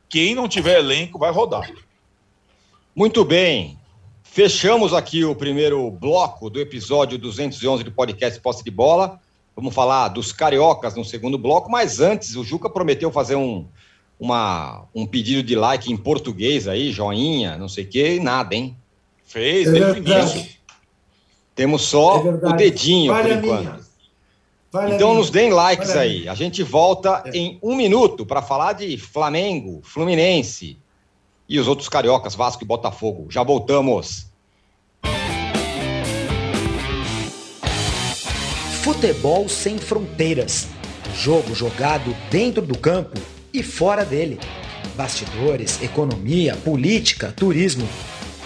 Quem não tiver elenco vai rodar. Muito bem. Fechamos aqui o primeiro bloco do episódio 211 do podcast Posse de Bola. Vamos falar dos cariocas no segundo bloco, mas antes o Juca prometeu fazer um, uma, um pedido de like em português aí, joinha, não sei o que, e nada, hein? Fez, desde o início. Temos só é o dedinho vale por enquanto. Vale então nos deem likes vale aí. A, a gente volta é. em um minuto para falar de Flamengo, Fluminense e os outros cariocas, Vasco e Botafogo. Já voltamos. Futebol sem fronteiras. Jogo jogado dentro do campo e fora dele. Bastidores, economia, política, turismo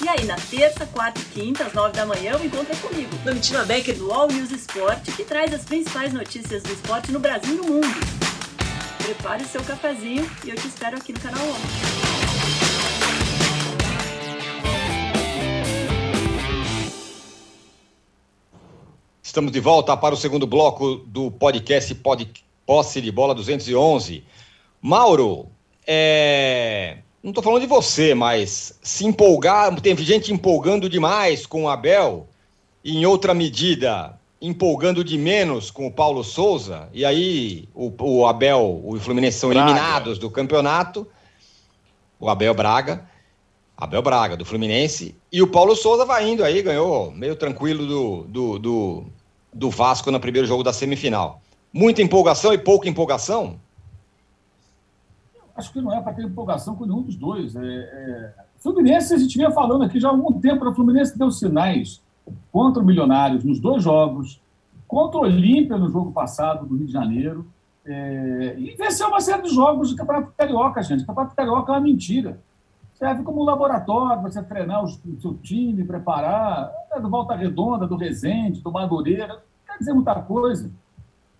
E aí, na terça, quarta e quinta, às nove da manhã, eu encontro comigo, Domitila Becker, do All News Esporte, que traz as principais notícias do esporte no Brasil e no mundo. Prepare seu cafezinho e eu te espero aqui no canal 11. Estamos de volta para o segundo bloco do podcast Pod, Posse de Bola 211. Mauro, é não estou falando de você, mas se empolgar, tem gente empolgando demais com o Abel, e em outra medida empolgando de menos com o Paulo Souza, e aí o, o Abel, o Fluminense são eliminados do campeonato. o Abel Braga. Abel Braga, do Fluminense. E o Paulo Souza vai indo aí, ganhou meio tranquilo do, do, do, do Vasco no primeiro jogo da semifinal. Muita empolgação e pouca empolgação? Acho que não é para ter empolgação com nenhum dos dois. É, é... Fluminense, a gente vinha falando aqui já há algum tempo, o Fluminense deu sinais contra o Milionários nos dois jogos, contra o Olímpia no jogo passado do Rio de Janeiro, é... e venceu uma série de jogos do Campeonato Carioca, gente. O Campeonato Carioca é uma mentira serve como um laboratório para você treinar o seu time, preparar, é do Volta Redonda, do Resende, do Madureira, não quer dizer muita coisa.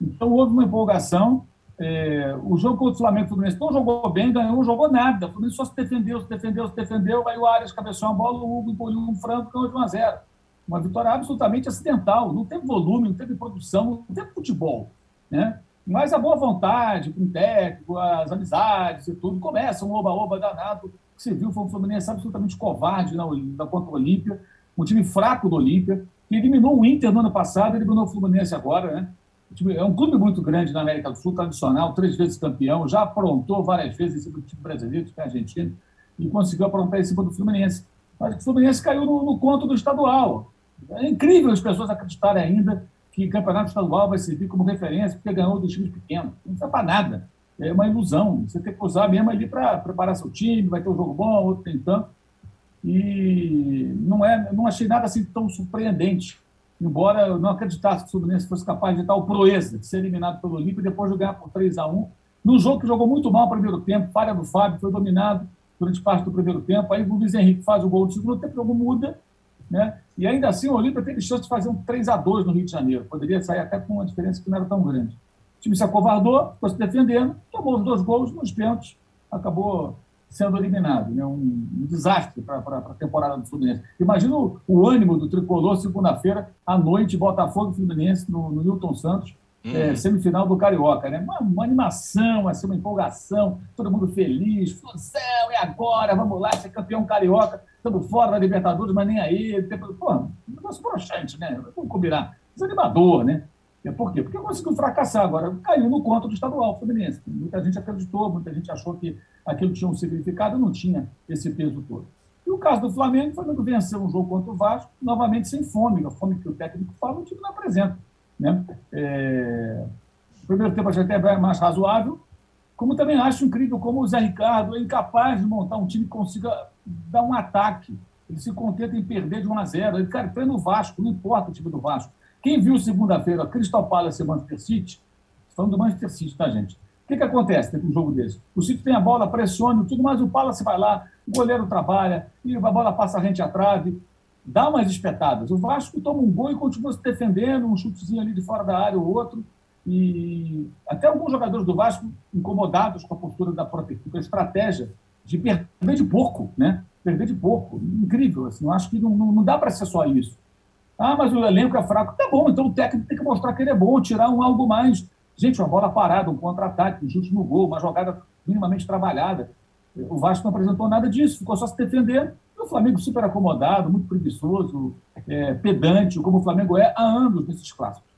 Então houve uma empolgação. É, o jogo contra o Flamengo o Fluminense não jogou bem, ganhou, não jogou nada. O Fluminense só se defendeu, se defendeu, se defendeu. Aí o Arias cabeçou a bola, o Hugo engoliu um frango, ganhou de 1 a 0. Uma vitória absolutamente acidental. Não teve volume, não teve produção, não teve futebol. Né? Mas a boa vontade com o técnico, as amizades e tudo, começa um oba-oba danado que você viu foi um Fluminense absolutamente covarde na, na contra o Olímpia, um time fraco do Olímpia, que eliminou o Inter no ano passado, eliminou o Fluminense agora, né? É um clube muito grande na América do Sul, tradicional, três vezes campeão, já aprontou várias vezes em cima do time brasileiro, time argentino, e conseguiu aprontar em cima do Fluminense. Mas o Fluminense caiu no, no conto do estadual. É incrível as pessoas acreditarem ainda que o campeonato estadual vai servir como referência porque ganhou dos times pequenos. Não serve para nada é uma ilusão. Você tem que usar mesmo ali para preparar seu time, vai ter um jogo bom, outro tem tanto. E não, é, não achei nada assim tão surpreendente, embora eu não acreditasse que o Fluminense fosse capaz de tal proeza, de ser eliminado pelo Olímpio e depois de por 3 a 1 num jogo que jogou muito mal no primeiro tempo, falha do Fábio, foi dominado durante parte do primeiro tempo, aí o Luiz Henrique faz o gol do segundo tempo, o jogo muda, né? e ainda assim o Olímpia teve chance de fazer um 3 a 2 no Rio de Janeiro, poderia sair até com uma diferença que não era tão grande. O time se acovardou, ficou se defendendo, tomou os dois gols nos pênaltis, acabou sendo eliminado. Né? Um, um desastre para a temporada do Fluminense. Imagina o, o ânimo do tricolor segunda-feira à noite, Botafogo e Fluminense no, no Newton Santos, hum. é, semifinal do Carioca. Né? Uma, uma, animação, assim, uma empolgação, todo mundo feliz. Fusão, é agora, vamos lá, ser campeão carioca. Estamos fora da Libertadores, mas nem aí. Pô, um negócio broxante, né? Vamos combinar. Desanimador, né? É, por quê? Porque conseguiu fracassar agora, caiu no conto do estadual Fluminense. Muita gente acreditou, muita gente achou que aquilo tinha um significado, não tinha esse peso todo. E o caso do Flamengo, o Flamengo venceu um jogo contra o Vasco, novamente sem fome, a fome que o técnico fala, o time não apresenta. Né? É... O primeiro tempo achei até mais razoável, como também acho incrível como o Zé Ricardo é incapaz de montar um time que consiga dar um ataque. Ele se contenta em perder de 1 a 0. Ele, cara, treina o Vasco, não importa o time do Vasco. Quem viu segunda-feira Crystal Palace e Manchester City, falando do Manchester City, tá, gente? O que, que acontece dentro de um jogo desse? O City tem a bola, pressiona, tudo mais, o Palace vai lá, o goleiro trabalha, e a bola passa rente à trave, dá umas espetadas. O Vasco toma um gol e continua se defendendo, um chutezinho ali de fora da área ou outro, e até alguns jogadores do Vasco incomodados com a postura da própria com a estratégia de perder de pouco, né? Perder de pouco. Incrível, assim, eu acho que não, não dá para ser só isso. Ah, mas o elenco é fraco. Tá bom, então o técnico tem que mostrar que ele é bom, tirar um algo mais. Gente, uma bola parada, um contra-ataque, um chute no gol, uma jogada minimamente trabalhada. O Vasco não apresentou nada disso, ficou só se defendendo. E o Flamengo super acomodado, muito preguiçoso, é, pedante, como o Flamengo é há anos nesses clássicos.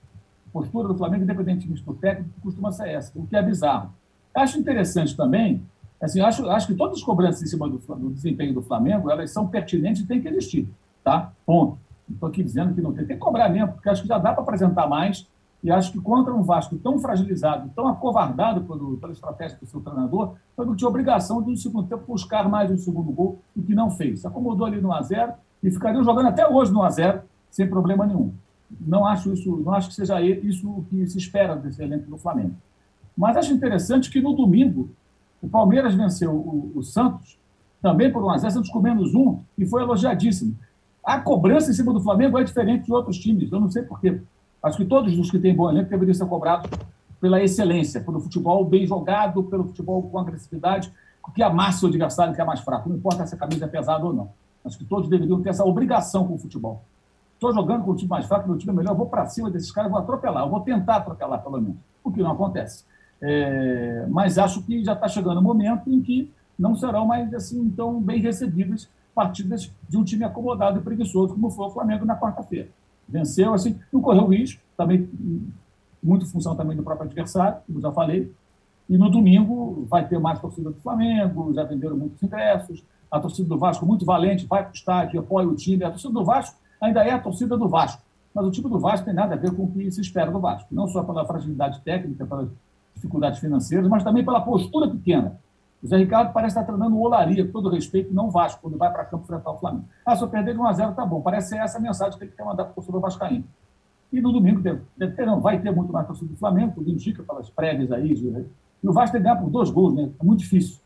A postura do Flamengo, independentemente do técnico, costuma ser essa, o que é bizarro. Acho interessante também, assim, acho, acho que todas as cobranças em cima do, do desempenho do Flamengo, elas são pertinentes e têm que existir, tá? Ponto. Estou aqui dizendo que não tem. Tem que cobrar mesmo, porque acho que já dá para apresentar mais. E acho que contra um Vasco tão fragilizado, tão acovardado pelo, pela estratégia do seu treinador, foi tinha obrigação de, no segundo tempo, buscar mais um segundo gol, o que não fez. Se acomodou ali no 1x0 e ficariam jogando até hoje no 1x0, sem problema nenhum. Não acho, isso, não acho que seja isso o que se espera desse elenco do Flamengo. Mas acho interessante que no domingo o Palmeiras venceu o, o Santos, também por 1x0, Santos com menos um, e foi elogiadíssimo. A cobrança em cima do Flamengo é diferente de outros times. Eu não sei porquê. Acho que todos os que têm bom elenco deveriam ser cobrados pela excelência, pelo futebol bem jogado, pelo futebol com agressividade, que amassa o adversário que é mais fraco. Não importa se a camisa é pesada ou não. Acho que todos deveriam ter essa obrigação com o futebol. Estou jogando com o time mais fraco, meu time é melhor, vou para cima desses caras, vou atropelar, eu vou tentar atropelar, pelo menos. O que não acontece. É, mas acho que já está chegando o momento em que não serão mais assim tão bem recebidos partidas de um time acomodado e preguiçoso, como foi o Flamengo na quarta-feira. Venceu, assim, não correu risco, também muito função também do próprio adversário, como já falei, E no domingo vai ter mais torcida do Flamengo, já venderam muitos ingressos, a torcida do Vasco muito valente, vai para o estádio, apoia o time. A torcida do Vasco ainda é a torcida do Vasco, mas o time do Vasco tem nada a ver com o que se espera do Vasco, não só pela fragilidade técnica, pelas dificuldades financeiras, mas também pela postura pequena. O Zé Ricardo parece estar treinando olaria, com todo respeito, não Vasco, quando vai para campo enfrentar o Flamengo. Ah, se eu perder de 1 a 0 tá bom. Parece ser essa a mensagem que ele quer mandar para o torcedor vascaíno. E no domingo deve, ter, não, vai ter muito mais torcida do Flamengo, tudo indica pelas prévias aí. E o Vasco tem que ganhar por dois gols, né? É muito difícil.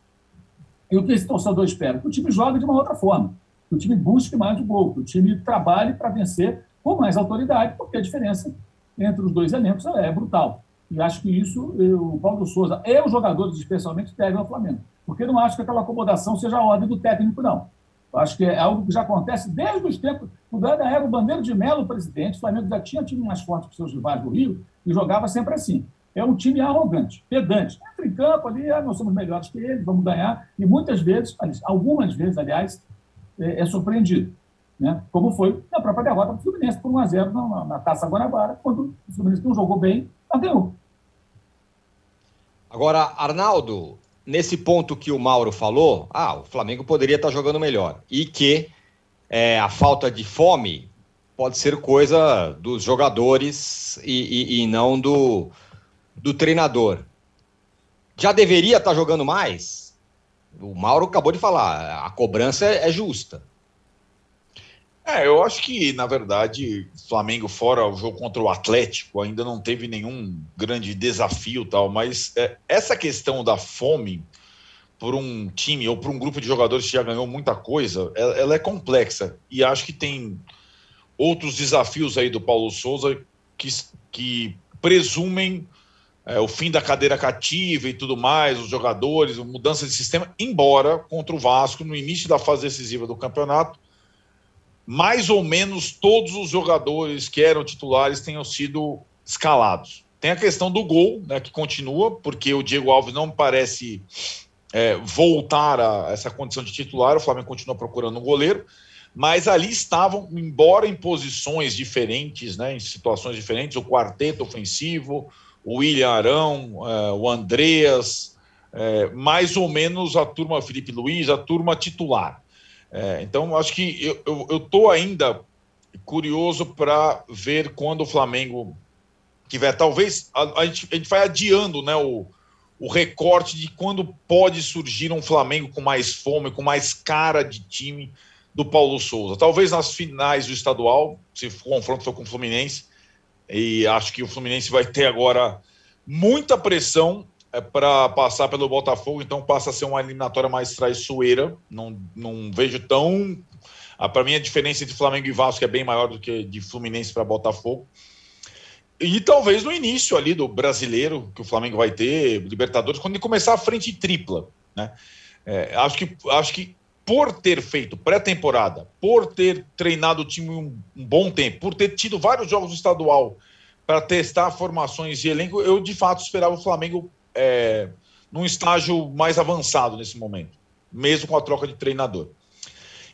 E o que esse torcedor espera? Que o time jogue de uma outra forma, que o time busque mais o gol, que o time trabalhe para vencer com mais autoridade, porque a diferença entre os dois elencos é brutal. E acho que isso o Paulo Souza e os jogadores, especialmente, devem ao Flamengo. Porque não acho que aquela acomodação seja a ordem do técnico, não. Eu acho que é algo que já acontece desde os tempos. O Dada era o Bandeiro de Melo, presidente. O Flamengo já tinha time mais forte que seus rivais do Rio e jogava sempre assim. É um time arrogante, pedante. Entra em campo ali, ah, nós somos melhores que eles, vamos ganhar. E muitas vezes, algumas vezes, aliás, é, é surpreendido. Né? Como foi na própria derrota do Fluminense por 1x0 na, na, Taça Guanabara, quando o Fluminense não jogou bem, mas ganhou. Agora, Arnaldo, nesse ponto que o Mauro falou, ah, o Flamengo poderia estar jogando melhor. E que é, a falta de fome pode ser coisa dos jogadores e, e, e não do, do treinador. Já deveria estar jogando mais? O Mauro acabou de falar, a cobrança é, é justa. É, eu acho que, na verdade, Flamengo, fora o jogo contra o Atlético, ainda não teve nenhum grande desafio tal, mas é, essa questão da fome por um time ou por um grupo de jogadores que já ganhou muita coisa, ela, ela é complexa. E acho que tem outros desafios aí do Paulo Souza que, que presumem é, o fim da cadeira cativa e tudo mais, os jogadores, mudança de sistema, embora contra o Vasco, no início da fase decisiva do campeonato, mais ou menos todos os jogadores que eram titulares tenham sido escalados. Tem a questão do gol, né, que continua, porque o Diego Alves não parece é, voltar a essa condição de titular, o Flamengo continua procurando um goleiro, mas ali estavam, embora em posições diferentes, né, em situações diferentes, o quarteto ofensivo, o William Arão, é, o Andreas, é, mais ou menos a turma Felipe Luiz, a turma titular. É, então, acho que eu estou ainda curioso para ver quando o Flamengo tiver. Talvez a, a, gente, a gente vai adiando né, o, o recorte de quando pode surgir um Flamengo com mais fome, com mais cara de time do Paulo Souza. Talvez nas finais do estadual, se o confronto for com o Fluminense, e acho que o Fluminense vai ter agora muita pressão é para passar pelo Botafogo, então passa a ser uma eliminatória mais traiçoeira. Não, não vejo tão. Ah, para mim, a diferença entre Flamengo e Vasco é bem maior do que de Fluminense para Botafogo. E talvez no início ali do brasileiro, que o Flamengo vai ter, Libertadores, quando ele começar a frente tripla. Né? É, acho, que, acho que por ter feito pré-temporada, por ter treinado o time um, um, bom tempo, por ter tido vários jogos estadual para testar formações de elenco, eu de fato esperava o Flamengo é, num estágio mais avançado nesse momento, mesmo com a troca de treinador.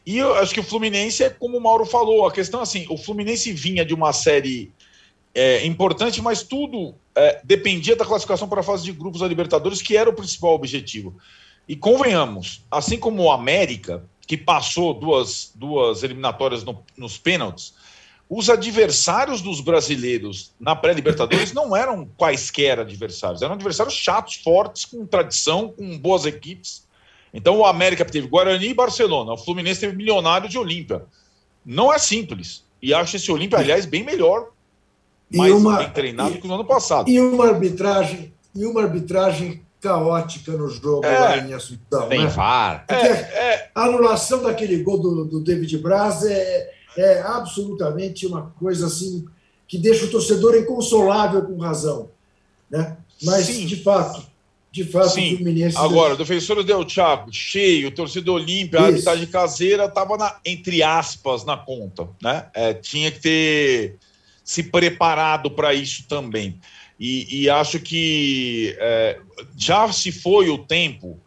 E eu acho que o Fluminense é como o Mauro falou, a questão é assim, o Fluminense vinha de uma série é, importante, mas tudo é, dependia da classificação para a fase de grupos da Libertadores, que era o principal objetivo. E convenhamos, assim como o América, que passou duas, duas eliminatórias no, nos pênaltis, os adversários dos brasileiros na pré-Libertadores não eram quaisquer adversários, eram adversários chatos, fortes, com tradição, com boas equipes. Então o América teve Guarani e Barcelona, o Fluminense teve Milionário de Olímpia. Não é simples. E acho esse Olímpia, aliás, bem melhor, mais uma, bem treinado e, que no ano passado. E uma arbitragem, e uma arbitragem caótica no jogo é, lá em Assunção. Tem né? VAR. É, é, a anulação daquele gol do, do David Braz é é absolutamente uma coisa assim que deixa o torcedor inconsolável com razão, né? Mas Sim. de fato, de fato, Sim. o Fluminense. Agora, o defensor Del Chaco, cheio, torcedor Olímpia, a arbitragem caseira estava entre aspas na conta, né? É, tinha que ter se preparado para isso também. E, e acho que é, já se foi o tempo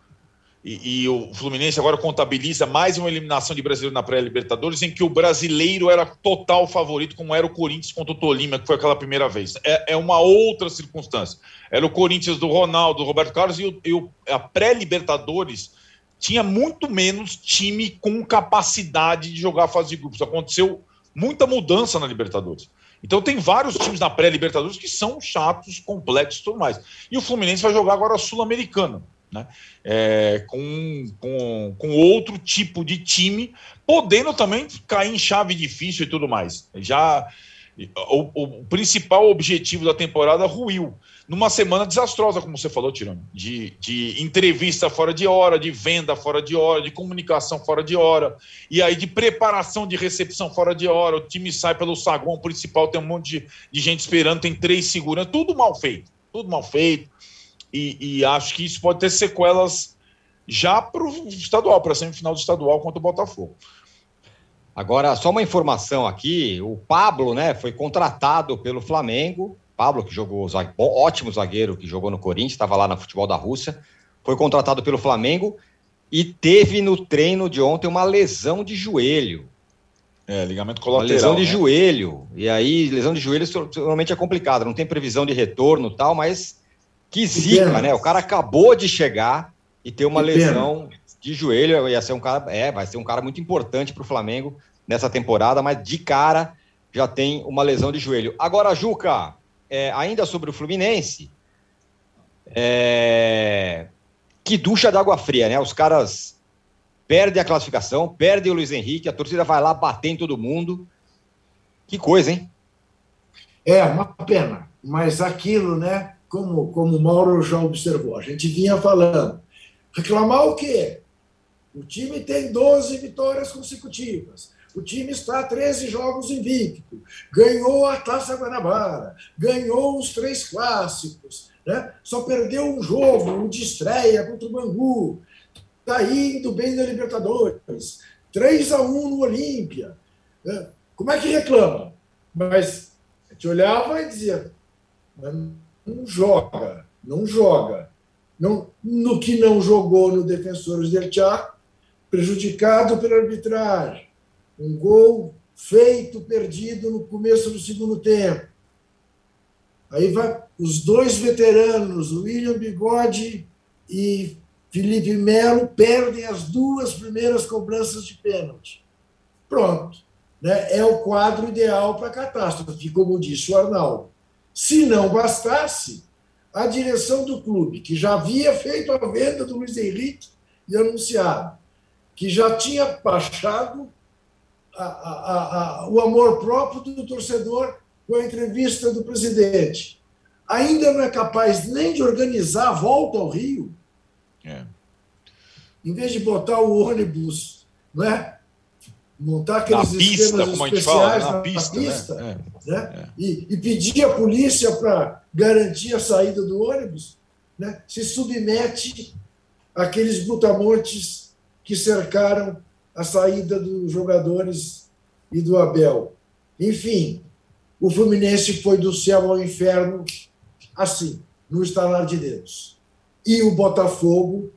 e, e, o Fluminense agora contabiliza mais uma eliminação de brasileiro na pré-Libertadores, em que o brasileiro era total favorito, como era o Corinthians contra o Tolima, que foi aquela primeira vez. É, é uma outra circunstância. Era o Corinthians do Ronaldo, do Roberto Carlos, e, o, e o, a pré-Libertadores tinha muito menos time com capacidade de jogar a fase de grupos. Aconteceu muita mudança na Libertadores. Então tem vários times na pré-Libertadores que são chatos, complexos e tudo mais. E o Fluminense vai jogar agora a Sul-Americana né? É, com, com, com outro tipo de time, podendo também cair em chave difícil e tudo mais. Já o, o principal objetivo da temporada ruiu. Numa semana desastrosa, como você falou, Tirano, de, de entrevista fora de hora, de venda fora de hora, de comunicação fora de hora, e aí de preparação de recepção fora de hora. O time sai pelo saguão principal, tem um monte de, de gente esperando, tem três seguranças, tudo mal feito, tudo mal feito e, e acho que isso pode ter sequelas já para o estadual, para a semifinal do estadual contra o Botafogo. Agora, só uma informação aqui: o Pablo, né, foi contratado pelo Flamengo. Pablo, que jogou, ótimo zagueiro, que jogou no Corinthians, estava lá na futebol da Rússia, foi contratado pelo Flamengo e teve no treino de ontem uma lesão de joelho. É, ligamento colateral. Uma lesão de né? joelho. E aí, lesão de joelho normalmente é complicado, não tem previsão de retorno tal, mas que zica, né? O cara acabou de chegar e ter uma que lesão pena. de joelho. Ia ser um cara, é, vai ser um cara muito importante para o Flamengo nessa temporada, mas de cara já tem uma lesão de joelho. Agora, Juca, é, ainda sobre o Fluminense, é, que ducha d'água fria, né? Os caras perdem a classificação, perdem o Luiz Henrique, a torcida vai lá bater em todo mundo. Que coisa, hein? É, uma pena. Mas aquilo, né? Como, como o Mauro já observou, a gente vinha falando. Reclamar o quê? O time tem 12 vitórias consecutivas. O time está a 13 jogos invicto. Ganhou a Taça Guanabara. Ganhou os três clássicos. Né? Só perdeu um jogo, um de estreia contra o Bangu. Está indo bem na Libertadores. 3 a 1 no Olímpia. Né? Como é que reclama? Mas a gente olhava e dizia: não joga, não joga. Não, no que não jogou no Defensores del Chaco, prejudicado pela arbitragem. Um gol feito, perdido no começo do segundo tempo. Aí vai os dois veteranos, William Bigode e Felipe Melo, perdem as duas primeiras cobranças de pênalti. Pronto. Né? É o quadro ideal para a catástrofe, como disse o Arnaldo. Se não bastasse, a direção do clube, que já havia feito a venda do Luiz Henrique e anunciado, que já tinha baixado a, a, a, o amor próprio do torcedor com a entrevista do presidente, ainda não é capaz nem de organizar a volta ao Rio. É. Em vez de botar o ônibus, não é? montar aqueles na pista, esquemas como especiais fala, na, na, pista, na pista né? Né? É. E, e, pedir a polícia para garantir a saída do ônibus, né? se submete àqueles brutamontes que cercaram a saída dos jogadores e do Abel. Enfim, o Fluminense foi do céu ao inferno assim, no estalar de dedos. E o Botafogo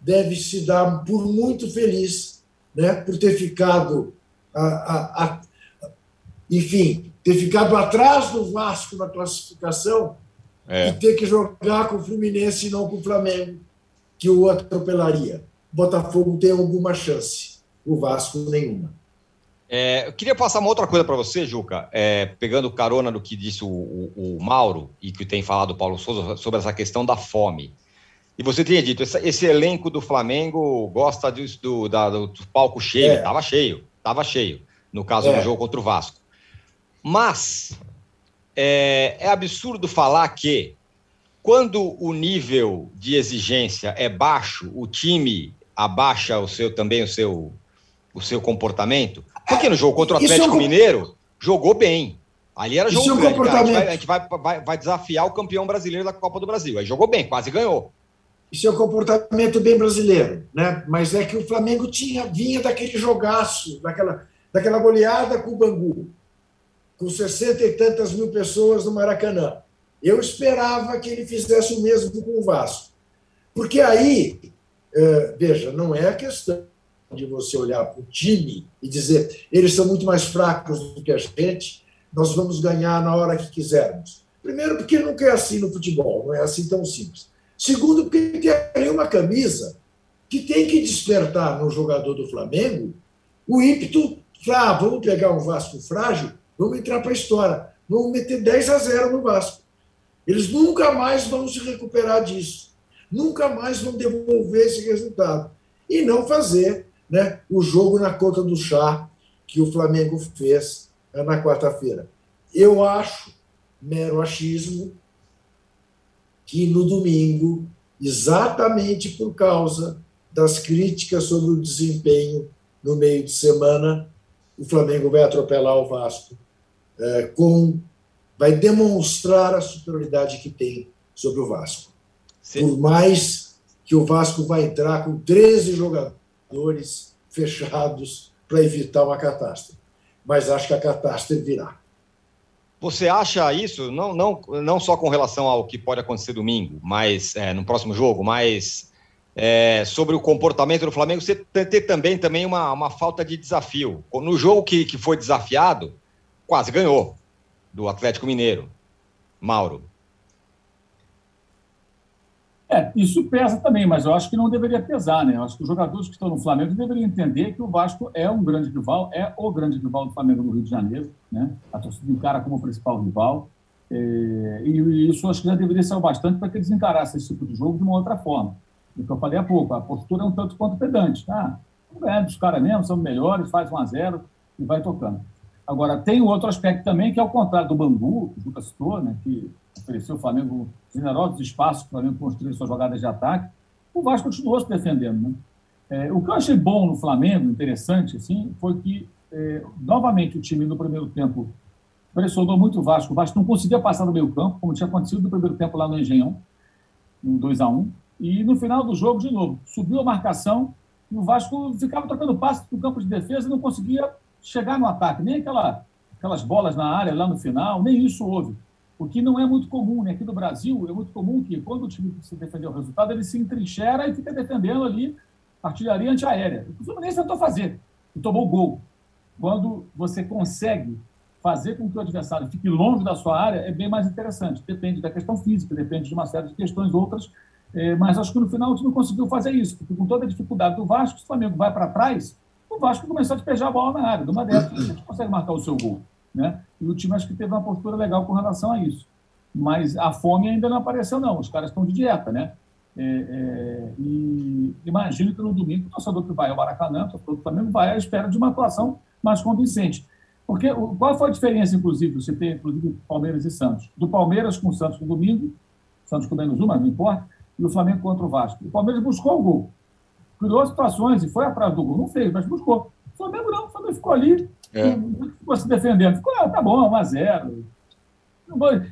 deve se dar por muito feliz né, por ter ficado, a, a, a, enfim, ter ficado atrás do Vasco na classificação é. e ter que jogar com o Fluminense e não com o Flamengo, que o atropelaria. Botafogo tem alguma chance, o Vasco nenhuma. É, eu queria passar uma outra coisa para você, Juca, é, pegando carona do que disse o, o, o, Mauro e que tem falado o Paulo Souza sobre essa questão da fome. E você tinha dito, esse, esse elenco do Flamengo gosta do, do, da, do palco cheio. É. Tava cheio, tava cheio. No caso é. do jogo contra o Vasco. Mas é, é absurdo falar que quando o nível de exigência é baixo, o time abaixa o seu também o seu o seu comportamento. Porque no jogo contra o é Atlético é um... Mineiro jogou bem. Ali era jogo grande. Comportamento... A gente, vai, a gente vai, vai, vai, desafiar o campeão brasileiro da Copa do Brasil. Aí jogou bem, quase ganhou. Isso é um comportamento bem brasileiro, né? Mas é que o Flamengo tinha vinha daquele jogaço, daquela, daquela goleada com o Bangu, com 60 e tantas mil pessoas no Maracanã. Eu esperava que ele fizesse o mesmo com o Vasco. Porque aí é, veja, não é a questão de você olhar para o time e dizer eles são muito mais fracos do que a gente, nós vamos ganhar na hora que quisermos. Primeiro, porque nunca é assim no futebol, não é assim tão simples. Segundo, porque tem uma camisa que tem que despertar no jogador do Flamengo o ímpeto, ah, vamos pegar um Vasco frágil, vamos entrar para a história, vamos meter 10 a 0 no Vasco. Eles nunca mais vão se recuperar disso, nunca mais vão devolver esse resultado. E não fazer né, o jogo na conta do chá que o Flamengo fez na quarta-feira. Eu acho, mero achismo, que no domingo, exatamente por causa das críticas sobre o desempenho no meio de semana, o Flamengo vai atropelar o Vasco, é, com, vai demonstrar a superioridade que tem sobre o Vasco. Sim. Por mais que o Vasco vai entrar com 13 jogadores fechados para evitar uma catástrofe. Mas acho que a catástrofe virá. Você acha isso, não, não, não só com relação ao que pode acontecer domingo, mas é, no próximo jogo, mas é, sobre o comportamento do Flamengo, você ter também, também uma, uma falta de desafio. No jogo que, que foi desafiado, quase ganhou do Atlético Mineiro. Mauro. É, isso pesa também, mas eu acho que não deveria pesar, né? Eu acho que os jogadores que estão no Flamengo deveriam entender que o Vasco é um grande rival, é o grande rival do Flamengo no Rio de Janeiro, né? A torcida encara como principal rival. É, e isso acho que já deveria ser o bastante para que eles encarassem esse tipo de jogo de uma outra forma. O que eu falei há pouco, a postura é um tanto quanto pedante. Tá? Vamos ganhar dos caras mesmo, são melhores, faz 1 a 0 e vai tocando. Agora, tem outro aspecto também, que é o contrário do Bangu, que o Juca citou, né, que ofereceu ao Flamengo generosos espaços para o Flamengo construir suas jogadas de ataque. O Vasco continuou se defendendo. Né? É, o que eu achei bom no Flamengo, interessante, assim, foi que, é, novamente, o time no primeiro tempo pressionou muito o Vasco. O Vasco não conseguia passar do meio campo, como tinha acontecido no primeiro tempo lá no Engenhão, um 2 a 1 e no final do jogo, de novo, subiu a marcação e o Vasco ficava trocando passos para o campo de defesa e não conseguia chegar no ataque, nem aquela, aquelas bolas na área lá no final, nem isso houve. O que não é muito comum, né? Aqui no Brasil é muito comum que quando o time se defender o resultado, ele se entrincheira e fica defendendo ali artilharia antiaérea. O Fluminense tentou fazer e tomou gol. Quando você consegue fazer com que o adversário fique longe da sua área, é bem mais interessante. Depende da questão física, depende de uma série de questões outras é, mas acho que no final o time conseguiu fazer isso, porque com toda a dificuldade do Vasco, o Flamengo vai para trás, o Vasco começou a despejar a bola na área. De uma dessas, gente consegue marcar o seu gol. Né? E o time acho que teve uma postura legal com relação a isso. Mas a fome ainda não apareceu, não. Os caras estão de dieta, né? É, é, e imagino que no domingo o torcedor que vai ao Maracanã, o torcedor do Flamengo, vai à espera de uma atuação mais convincente. Porque qual foi a diferença, inclusive, você tem, inclusive, Palmeiras e Santos? Do Palmeiras com o Santos no domingo, Santos com menos uma, não importa, e o Flamengo contra o Vasco. O Palmeiras buscou o gol. Criou situações e foi atrás do gol. Não fez, mas buscou. O Flamengo não. O Flamengo ficou ali, é. ficou se defendendo. Ficou, ah, tá bom, 1 a 0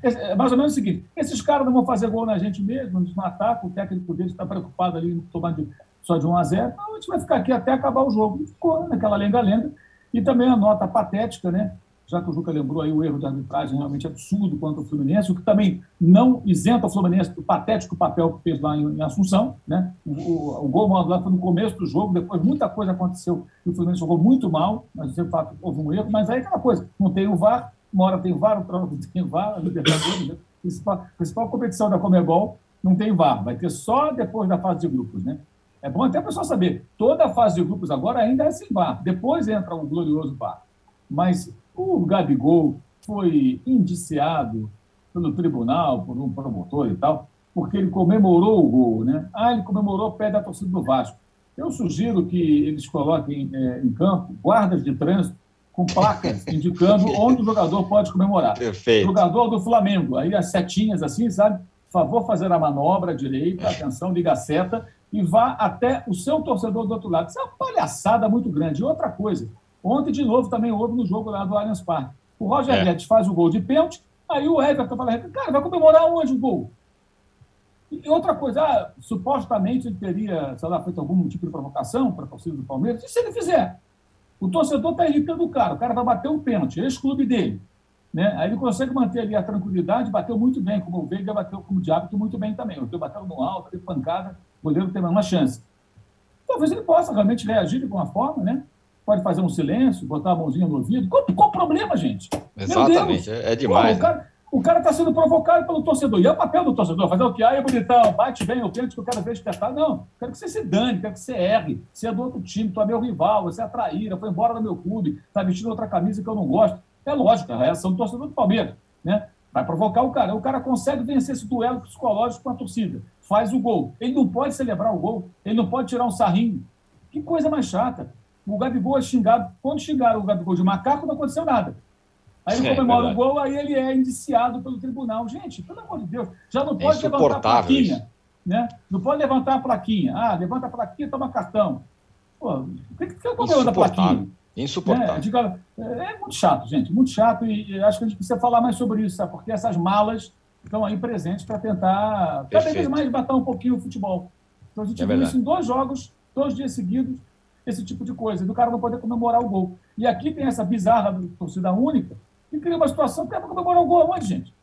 é mais ou menos o seguinte: esses caras não vão fazer gol na gente mesmo, nos matar, o técnico deles está preocupado ali em tomar de, só de 1 a 0 então a gente vai ficar aqui até acabar o jogo. E ficou naquela lenga-lenga. E também a nota patética, né? Já que o Juca lembrou aí o erro de arbitragem realmente absurdo quanto ao Fluminense, o que também não isenta o Fluminense do patético papel que fez lá em, em Assunção. Né? O, o, o gol lá foi no começo do jogo, depois muita coisa aconteceu e o Fluminense jogou muito mal, mas de fato houve um erro, mas aí aquela coisa, não tem o VAR, uma hora tem VAR, outra hora tem VAR, a Libertadores, né? principal, principal competição da Comebol não tem VAR, vai ter só depois da fase de grupos, né? É bom até o pessoal saber, toda a fase de grupos agora ainda é sem VAR, depois entra o glorioso VAR. Mas o Gabigol foi indiciado pelo tribunal, por um promotor e tal, porque ele comemorou o gol, né? Ah, ele comemorou pé da torcida do Vasco. Eu sugiro que eles coloquem é, em campo guardas de trânsito com placas indicando onde o jogador pode comemorar. Perfeito. Jogador do Flamengo, aí as setinhas assim, sabe? Favor fazer a manobra direita, atenção, liga a seta e vá até o seu torcedor do outro lado. Isso é uma palhaçada muito grande. E outra coisa, Ontem, de novo, também houve no jogo lá do Allianz Parque. O Roger é. Guedes faz o gol de pênalti, aí o Everton fala, cara, vai comemorar onde o gol? E outra coisa, ah, supostamente ele teria, sei lá, feito algum tipo de provocação para a torcida do Palmeiras. E se ele fizer? O torcedor está irritando o cara, o cara vai bater um pênalti, ex-clube dele. Né? Aí ele consegue manter ali a tranquilidade, bateu muito bem, como o Veiga bateu como o Diabo, muito bem também. O bateu no alto, teve pancada, o goleiro teve uma chance. talvez ele possa realmente reagir de alguma forma, né? Pode fazer um silêncio, botar a mãozinha no ouvido. Qual, qual o problema, gente? Exatamente, é, é, demais. Pô, o cara está sendo provocado pelo torcedor. E é o papel do torcedor, fazer o que? Ah, é bonitão, bate bem, o pênalti que eu quero ver despertar. Não, quero que você se dane, quero que você erre. Você é do outro time, tu é meu rival, você é traíra, foi embora do meu clube, está vestindo outra camisa que eu não gosto. É lógico, é a reação do torcedor do Palmeiras. Né? Vai provocar o cara. O cara consegue vencer esse duelo psicológico com a torcida. Faz o gol. Ele não pode celebrar o gol. Ele não pode tirar um sarrinho. Que coisa mais chata. O Gabigol é xingado. Quando xingaram o Gabigol de macaco, não aconteceu nada. Aí ele é, comemora o gol, aí ele é indiciado pelo tribunal. Gente, pelo amor de Deus, já não pode é levantar a plaquinha. Né? Não pode levantar a plaquinha. Ah, levanta a plaquinha, toma cartão. Pô, o que, que é o problema da plaquinha? Insuportável. É, é, muito chato, gente, muito chato. E acho que a gente precisa falar mais sobre isso, sabe? Porque essas malas estão aí presentes para tentar cada vez mais matar um pouquinho o futebol. Então a gente é viu isso em dois jogos, dois dias seguidos, esse tipo de coisa, do cara não poder comemorar o gol. E aqui tem essa bizarra torcida única, e cria uma situação que é para comemorar o gol aonde, gente?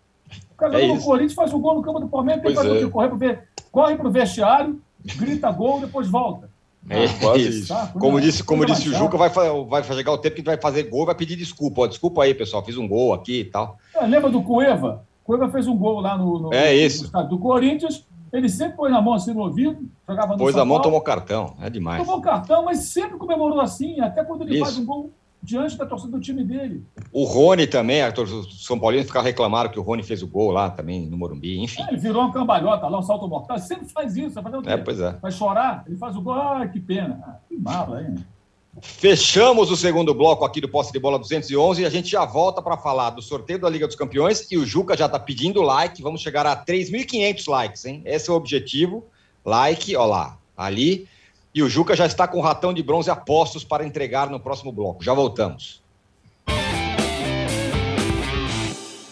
O cara é do Corinthians faz o gol no campo do Palmeiras, tem que fazer o quê? Correr pro, corre para o vestiário, grita gol, depois volta. É, ah, isso. Saco, como disse, como disse o Juca, vai, vai chegar o tempo que vai fazer gol vai pedir desculpa. Ó, desculpa aí, pessoal, fiz um gol aqui e tal. É, lembra do Cueva? Cueva fez um gol lá no, no, é isso. no do Corinthians. Ele sempre pôs na mão assim no ouvido, jogava no Pôs a mão, tomou cartão. É demais. Tomou cartão, mas sempre comemorou assim, até quando ele isso. faz um gol diante da torcida do time dele. O Rony também, a torcida do São Paulino ficar reclamando que o Rony fez o gol lá também no Morumbi, enfim. É, ele virou uma cambalhota lá, um salto mortal. Ele sempre faz isso, vai fazer o quê? É, pois é. Vai chorar, ele faz o gol, ah, que pena. Ah, que mala, hein? Fechamos o segundo bloco aqui do Posse de Bola 211 e a gente já volta para falar do sorteio da Liga dos Campeões e o Juca já está pedindo like, vamos chegar a 3.500 likes, hein? Esse é o objetivo. Like, ó lá, ali. E o Juca já está com o ratão de bronze a postos para entregar no próximo bloco. Já voltamos.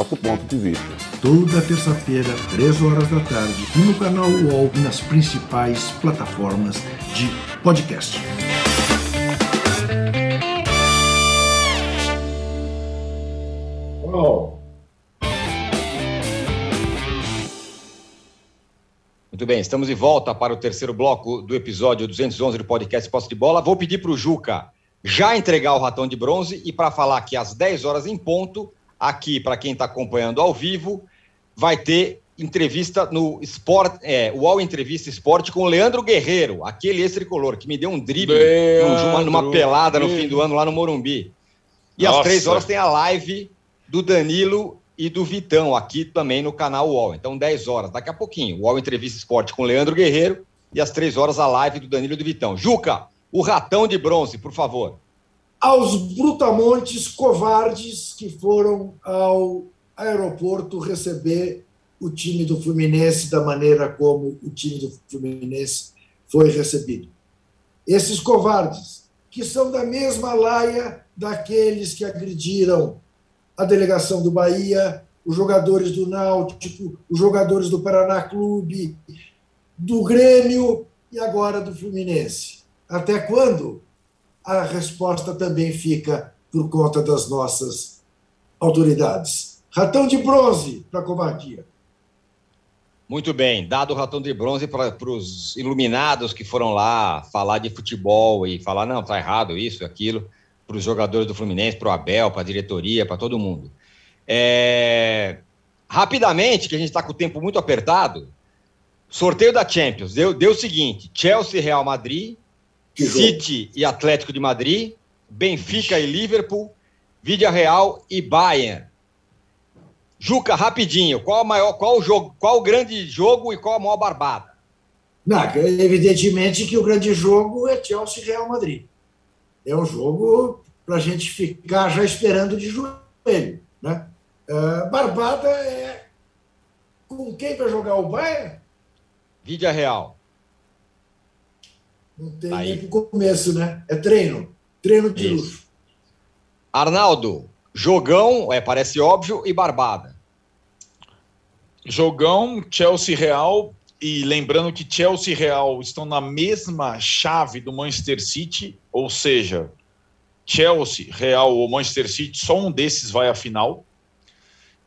nosso ponto de vista. Toda terça-feira, 3 horas da tarde, no canal UOL e nas principais plataformas de podcast. Oh. Muito bem, estamos de volta para o terceiro bloco do episódio 211 do podcast Posse de Bola. Vou pedir para o Juca já entregar o ratão de bronze e para falar que às 10 horas em ponto, aqui para quem está acompanhando ao vivo, vai ter entrevista no Sport, é, UOL Entrevista Esporte com o Leandro Guerreiro, aquele ex-tricolor que me deu um drible numa, numa, pelada no fim do ano lá no Morumbi. E Nossa. às três horas tem a live do Danilo e do Vitão, aqui também no canal UOL. Então, 10 horas, daqui a pouquinho, UOL Entrevista Esporte com Leandro Guerreiro e às 3 horas a live do Danilo e do Vitão. Juca, o ratão de bronze, por favor. Aos brutamontes covardes que foram ao aeroporto receber o time do Fluminense da maneira como o time do Fluminense foi recebido. Esses covardes, que são da mesma laia daqueles que agrediram a delegação do Bahia, os jogadores do Náutico, os jogadores do Paraná Clube, do Grêmio e agora do Fluminense. Até quando? A resposta também fica por conta das nossas autoridades. Ratão de bronze para a covardia. Muito bem, dado o ratão de bronze para os iluminados que foram lá falar de futebol e falar, não, tá errado isso, aquilo para os jogadores do Fluminense, para o Abel, para a diretoria, para todo mundo. É... Rapidamente, que a gente está com o tempo muito apertado, sorteio da Champions deu, deu o seguinte: Chelsea, Real Madrid, City e Atlético de Madrid, Benfica e Liverpool, Vídea Real e Bayern. Juca, rapidinho, qual o maior, qual o jogo, qual o grande jogo e qual a maior barbada? Não, evidentemente que o grande jogo é Chelsea Real Madrid. É um jogo para a gente ficar já esperando de joelho. Né? Uh, Barbada é com quem para jogar o Bayern? Vídea Real. Não tem Aí. nem pro começo, né? É treino. Treino de Isso. luxo. Arnaldo, jogão, é, parece óbvio, e Barbada. Jogão, Chelsea Real, e lembrando que Chelsea e Real estão na mesma chave do Manchester City, ou seja, Chelsea, Real ou Manchester City, só um desses vai à final.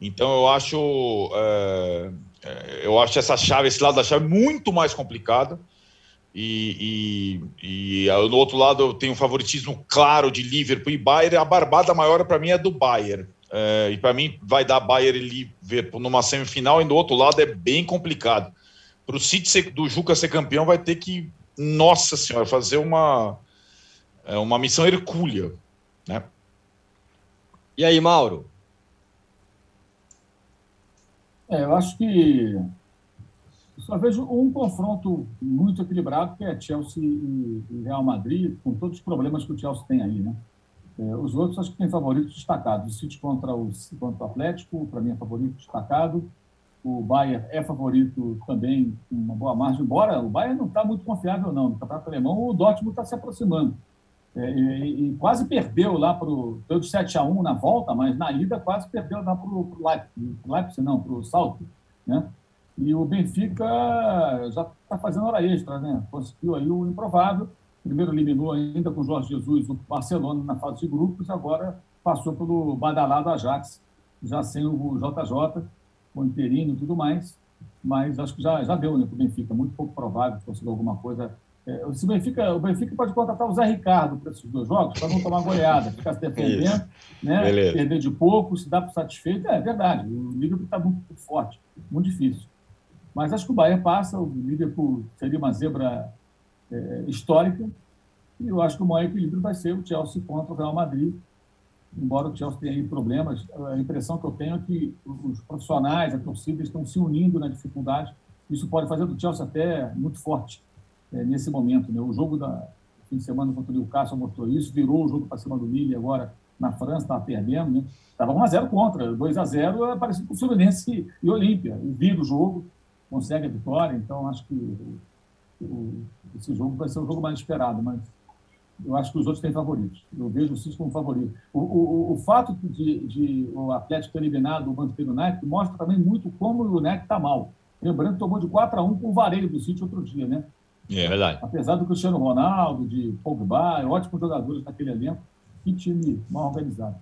Então eu acho, é, eu acho essa chave, esse lado da chave muito mais complicado. E, e, e, no outro lado eu tenho um favoritismo claro de Liverpool e Bayern. A barbada maior para mim é do Bayern. É, e para mim vai dar Bayern e Liverpool numa semifinal e do outro lado é bem complicado. Para o City ser, do Juca ser campeão vai ter que, nossa senhora, fazer uma, é, uma missão hercúlea. Né? E aí, Mauro? É, eu acho que só vejo um confronto muito equilibrado, que é Chelsea e Real Madrid, com todos os problemas que o Chelsea tem aí, né? É, os outros acho que tem favoritos destacados. O City contra o, contra o Atlético, para mim é favorito destacado. O Bayern é favorito também com uma boa margem, embora o Bayern não está muito confiável, não. No Campeonato Alemão, o Dortmund está se aproximando. É, e, e, quase perdeu lá para o. Deu de 7 a 1 na volta, mas na ida quase perdeu lá para o Leipzig, Leipzig, não, para o Salto. Né? E o Benfica já está fazendo hora extra, né? Conseguiu aí o improvável. Primeiro eliminou ainda com o Jorge Jesus o Barcelona na fase de grupos, agora passou pelo badalado Ajax, já sem o JJ, o interino e tudo mais. Mas acho que já, já deu né, para o Benfica, muito pouco provável que conseguir alguma coisa. É, o, Benfica, o Benfica pode contratar o Zé Ricardo para esses dois jogos, para não tomar goleada, ficar se defendendo, né, perder de pouco, se dar por satisfeito. É, é verdade, o Liverpool está muito forte, muito difícil. Mas acho que o Bahia passa, o Liverpool seria uma zebra é, histórica, e eu acho que o maior equilíbrio vai ser o Chelsea contra o Real Madrid, embora o Chelsea tenha problemas, a impressão que eu tenho é que os profissionais, a torcida estão se unindo na dificuldade, isso pode fazer do Chelsea até muito forte é, nesse momento. Né? O jogo da fim de semana contra o Newcastle mostrou isso, virou o jogo para cima do Lille agora na França, estava perdendo, né? Estava 1x0 contra, 2x0 é parecido com o Fluminense e Olímpia, vira o jogo, consegue a vitória, então acho que o, o, esse jogo vai ser o jogo mais esperado, mas eu acho que os outros têm favoritos. Eu vejo o Cis como favorito. O, o, o fato de, de, o Atlético ter eliminado o Manchester United mostra também muito como o United está mal. Lembrando que tomou de 4 a 1 com o vareio do City outro dia, né? É verdade. Apesar do Cristiano Ronaldo, de Pogba, ótimos jogadores naquele elenco, que time mal organizado.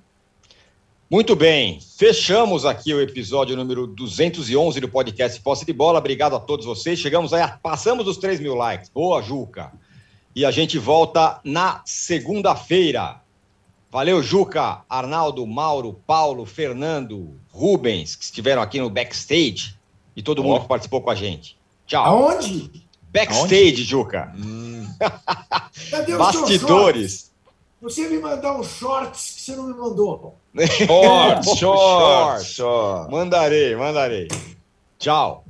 Muito bem, fechamos aqui o episódio número 211 do podcast Posse de Bola. Obrigado a todos vocês. Chegamos aí, passamos os 3 mil likes. Boa, Juca. E a gente volta na segunda-feira. Valeu, Juca, Arnaldo, Mauro, Paulo, Fernando, Rubens, que estiveram aqui no backstage e todo oh. mundo que participou com a gente. Tchau. Aonde? Backstage, Aonde? Juca. Hum. Bastidores. Você me mandar um shorts que você não me mandou. Shorts, shorts, shorts. Mandarei, mandarei. Tchau.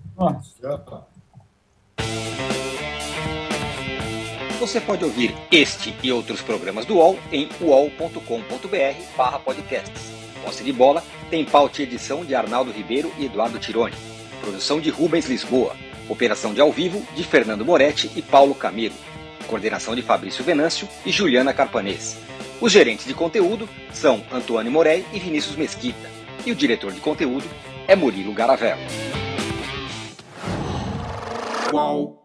Você pode ouvir este e outros programas do UOL em uol.com.br barra podcasts. Posse de bola tem pauta e edição de Arnaldo Ribeiro e Eduardo Tironi. Produção de Rubens Lisboa. Operação de ao vivo de Fernando Moretti e Paulo Camilo coordenação de Fabrício Venâncio e Juliana Carpanês. Os gerentes de conteúdo são Antônio Morei e Vinícius Mesquita. E o diretor de conteúdo é Murilo Garavello. Qual?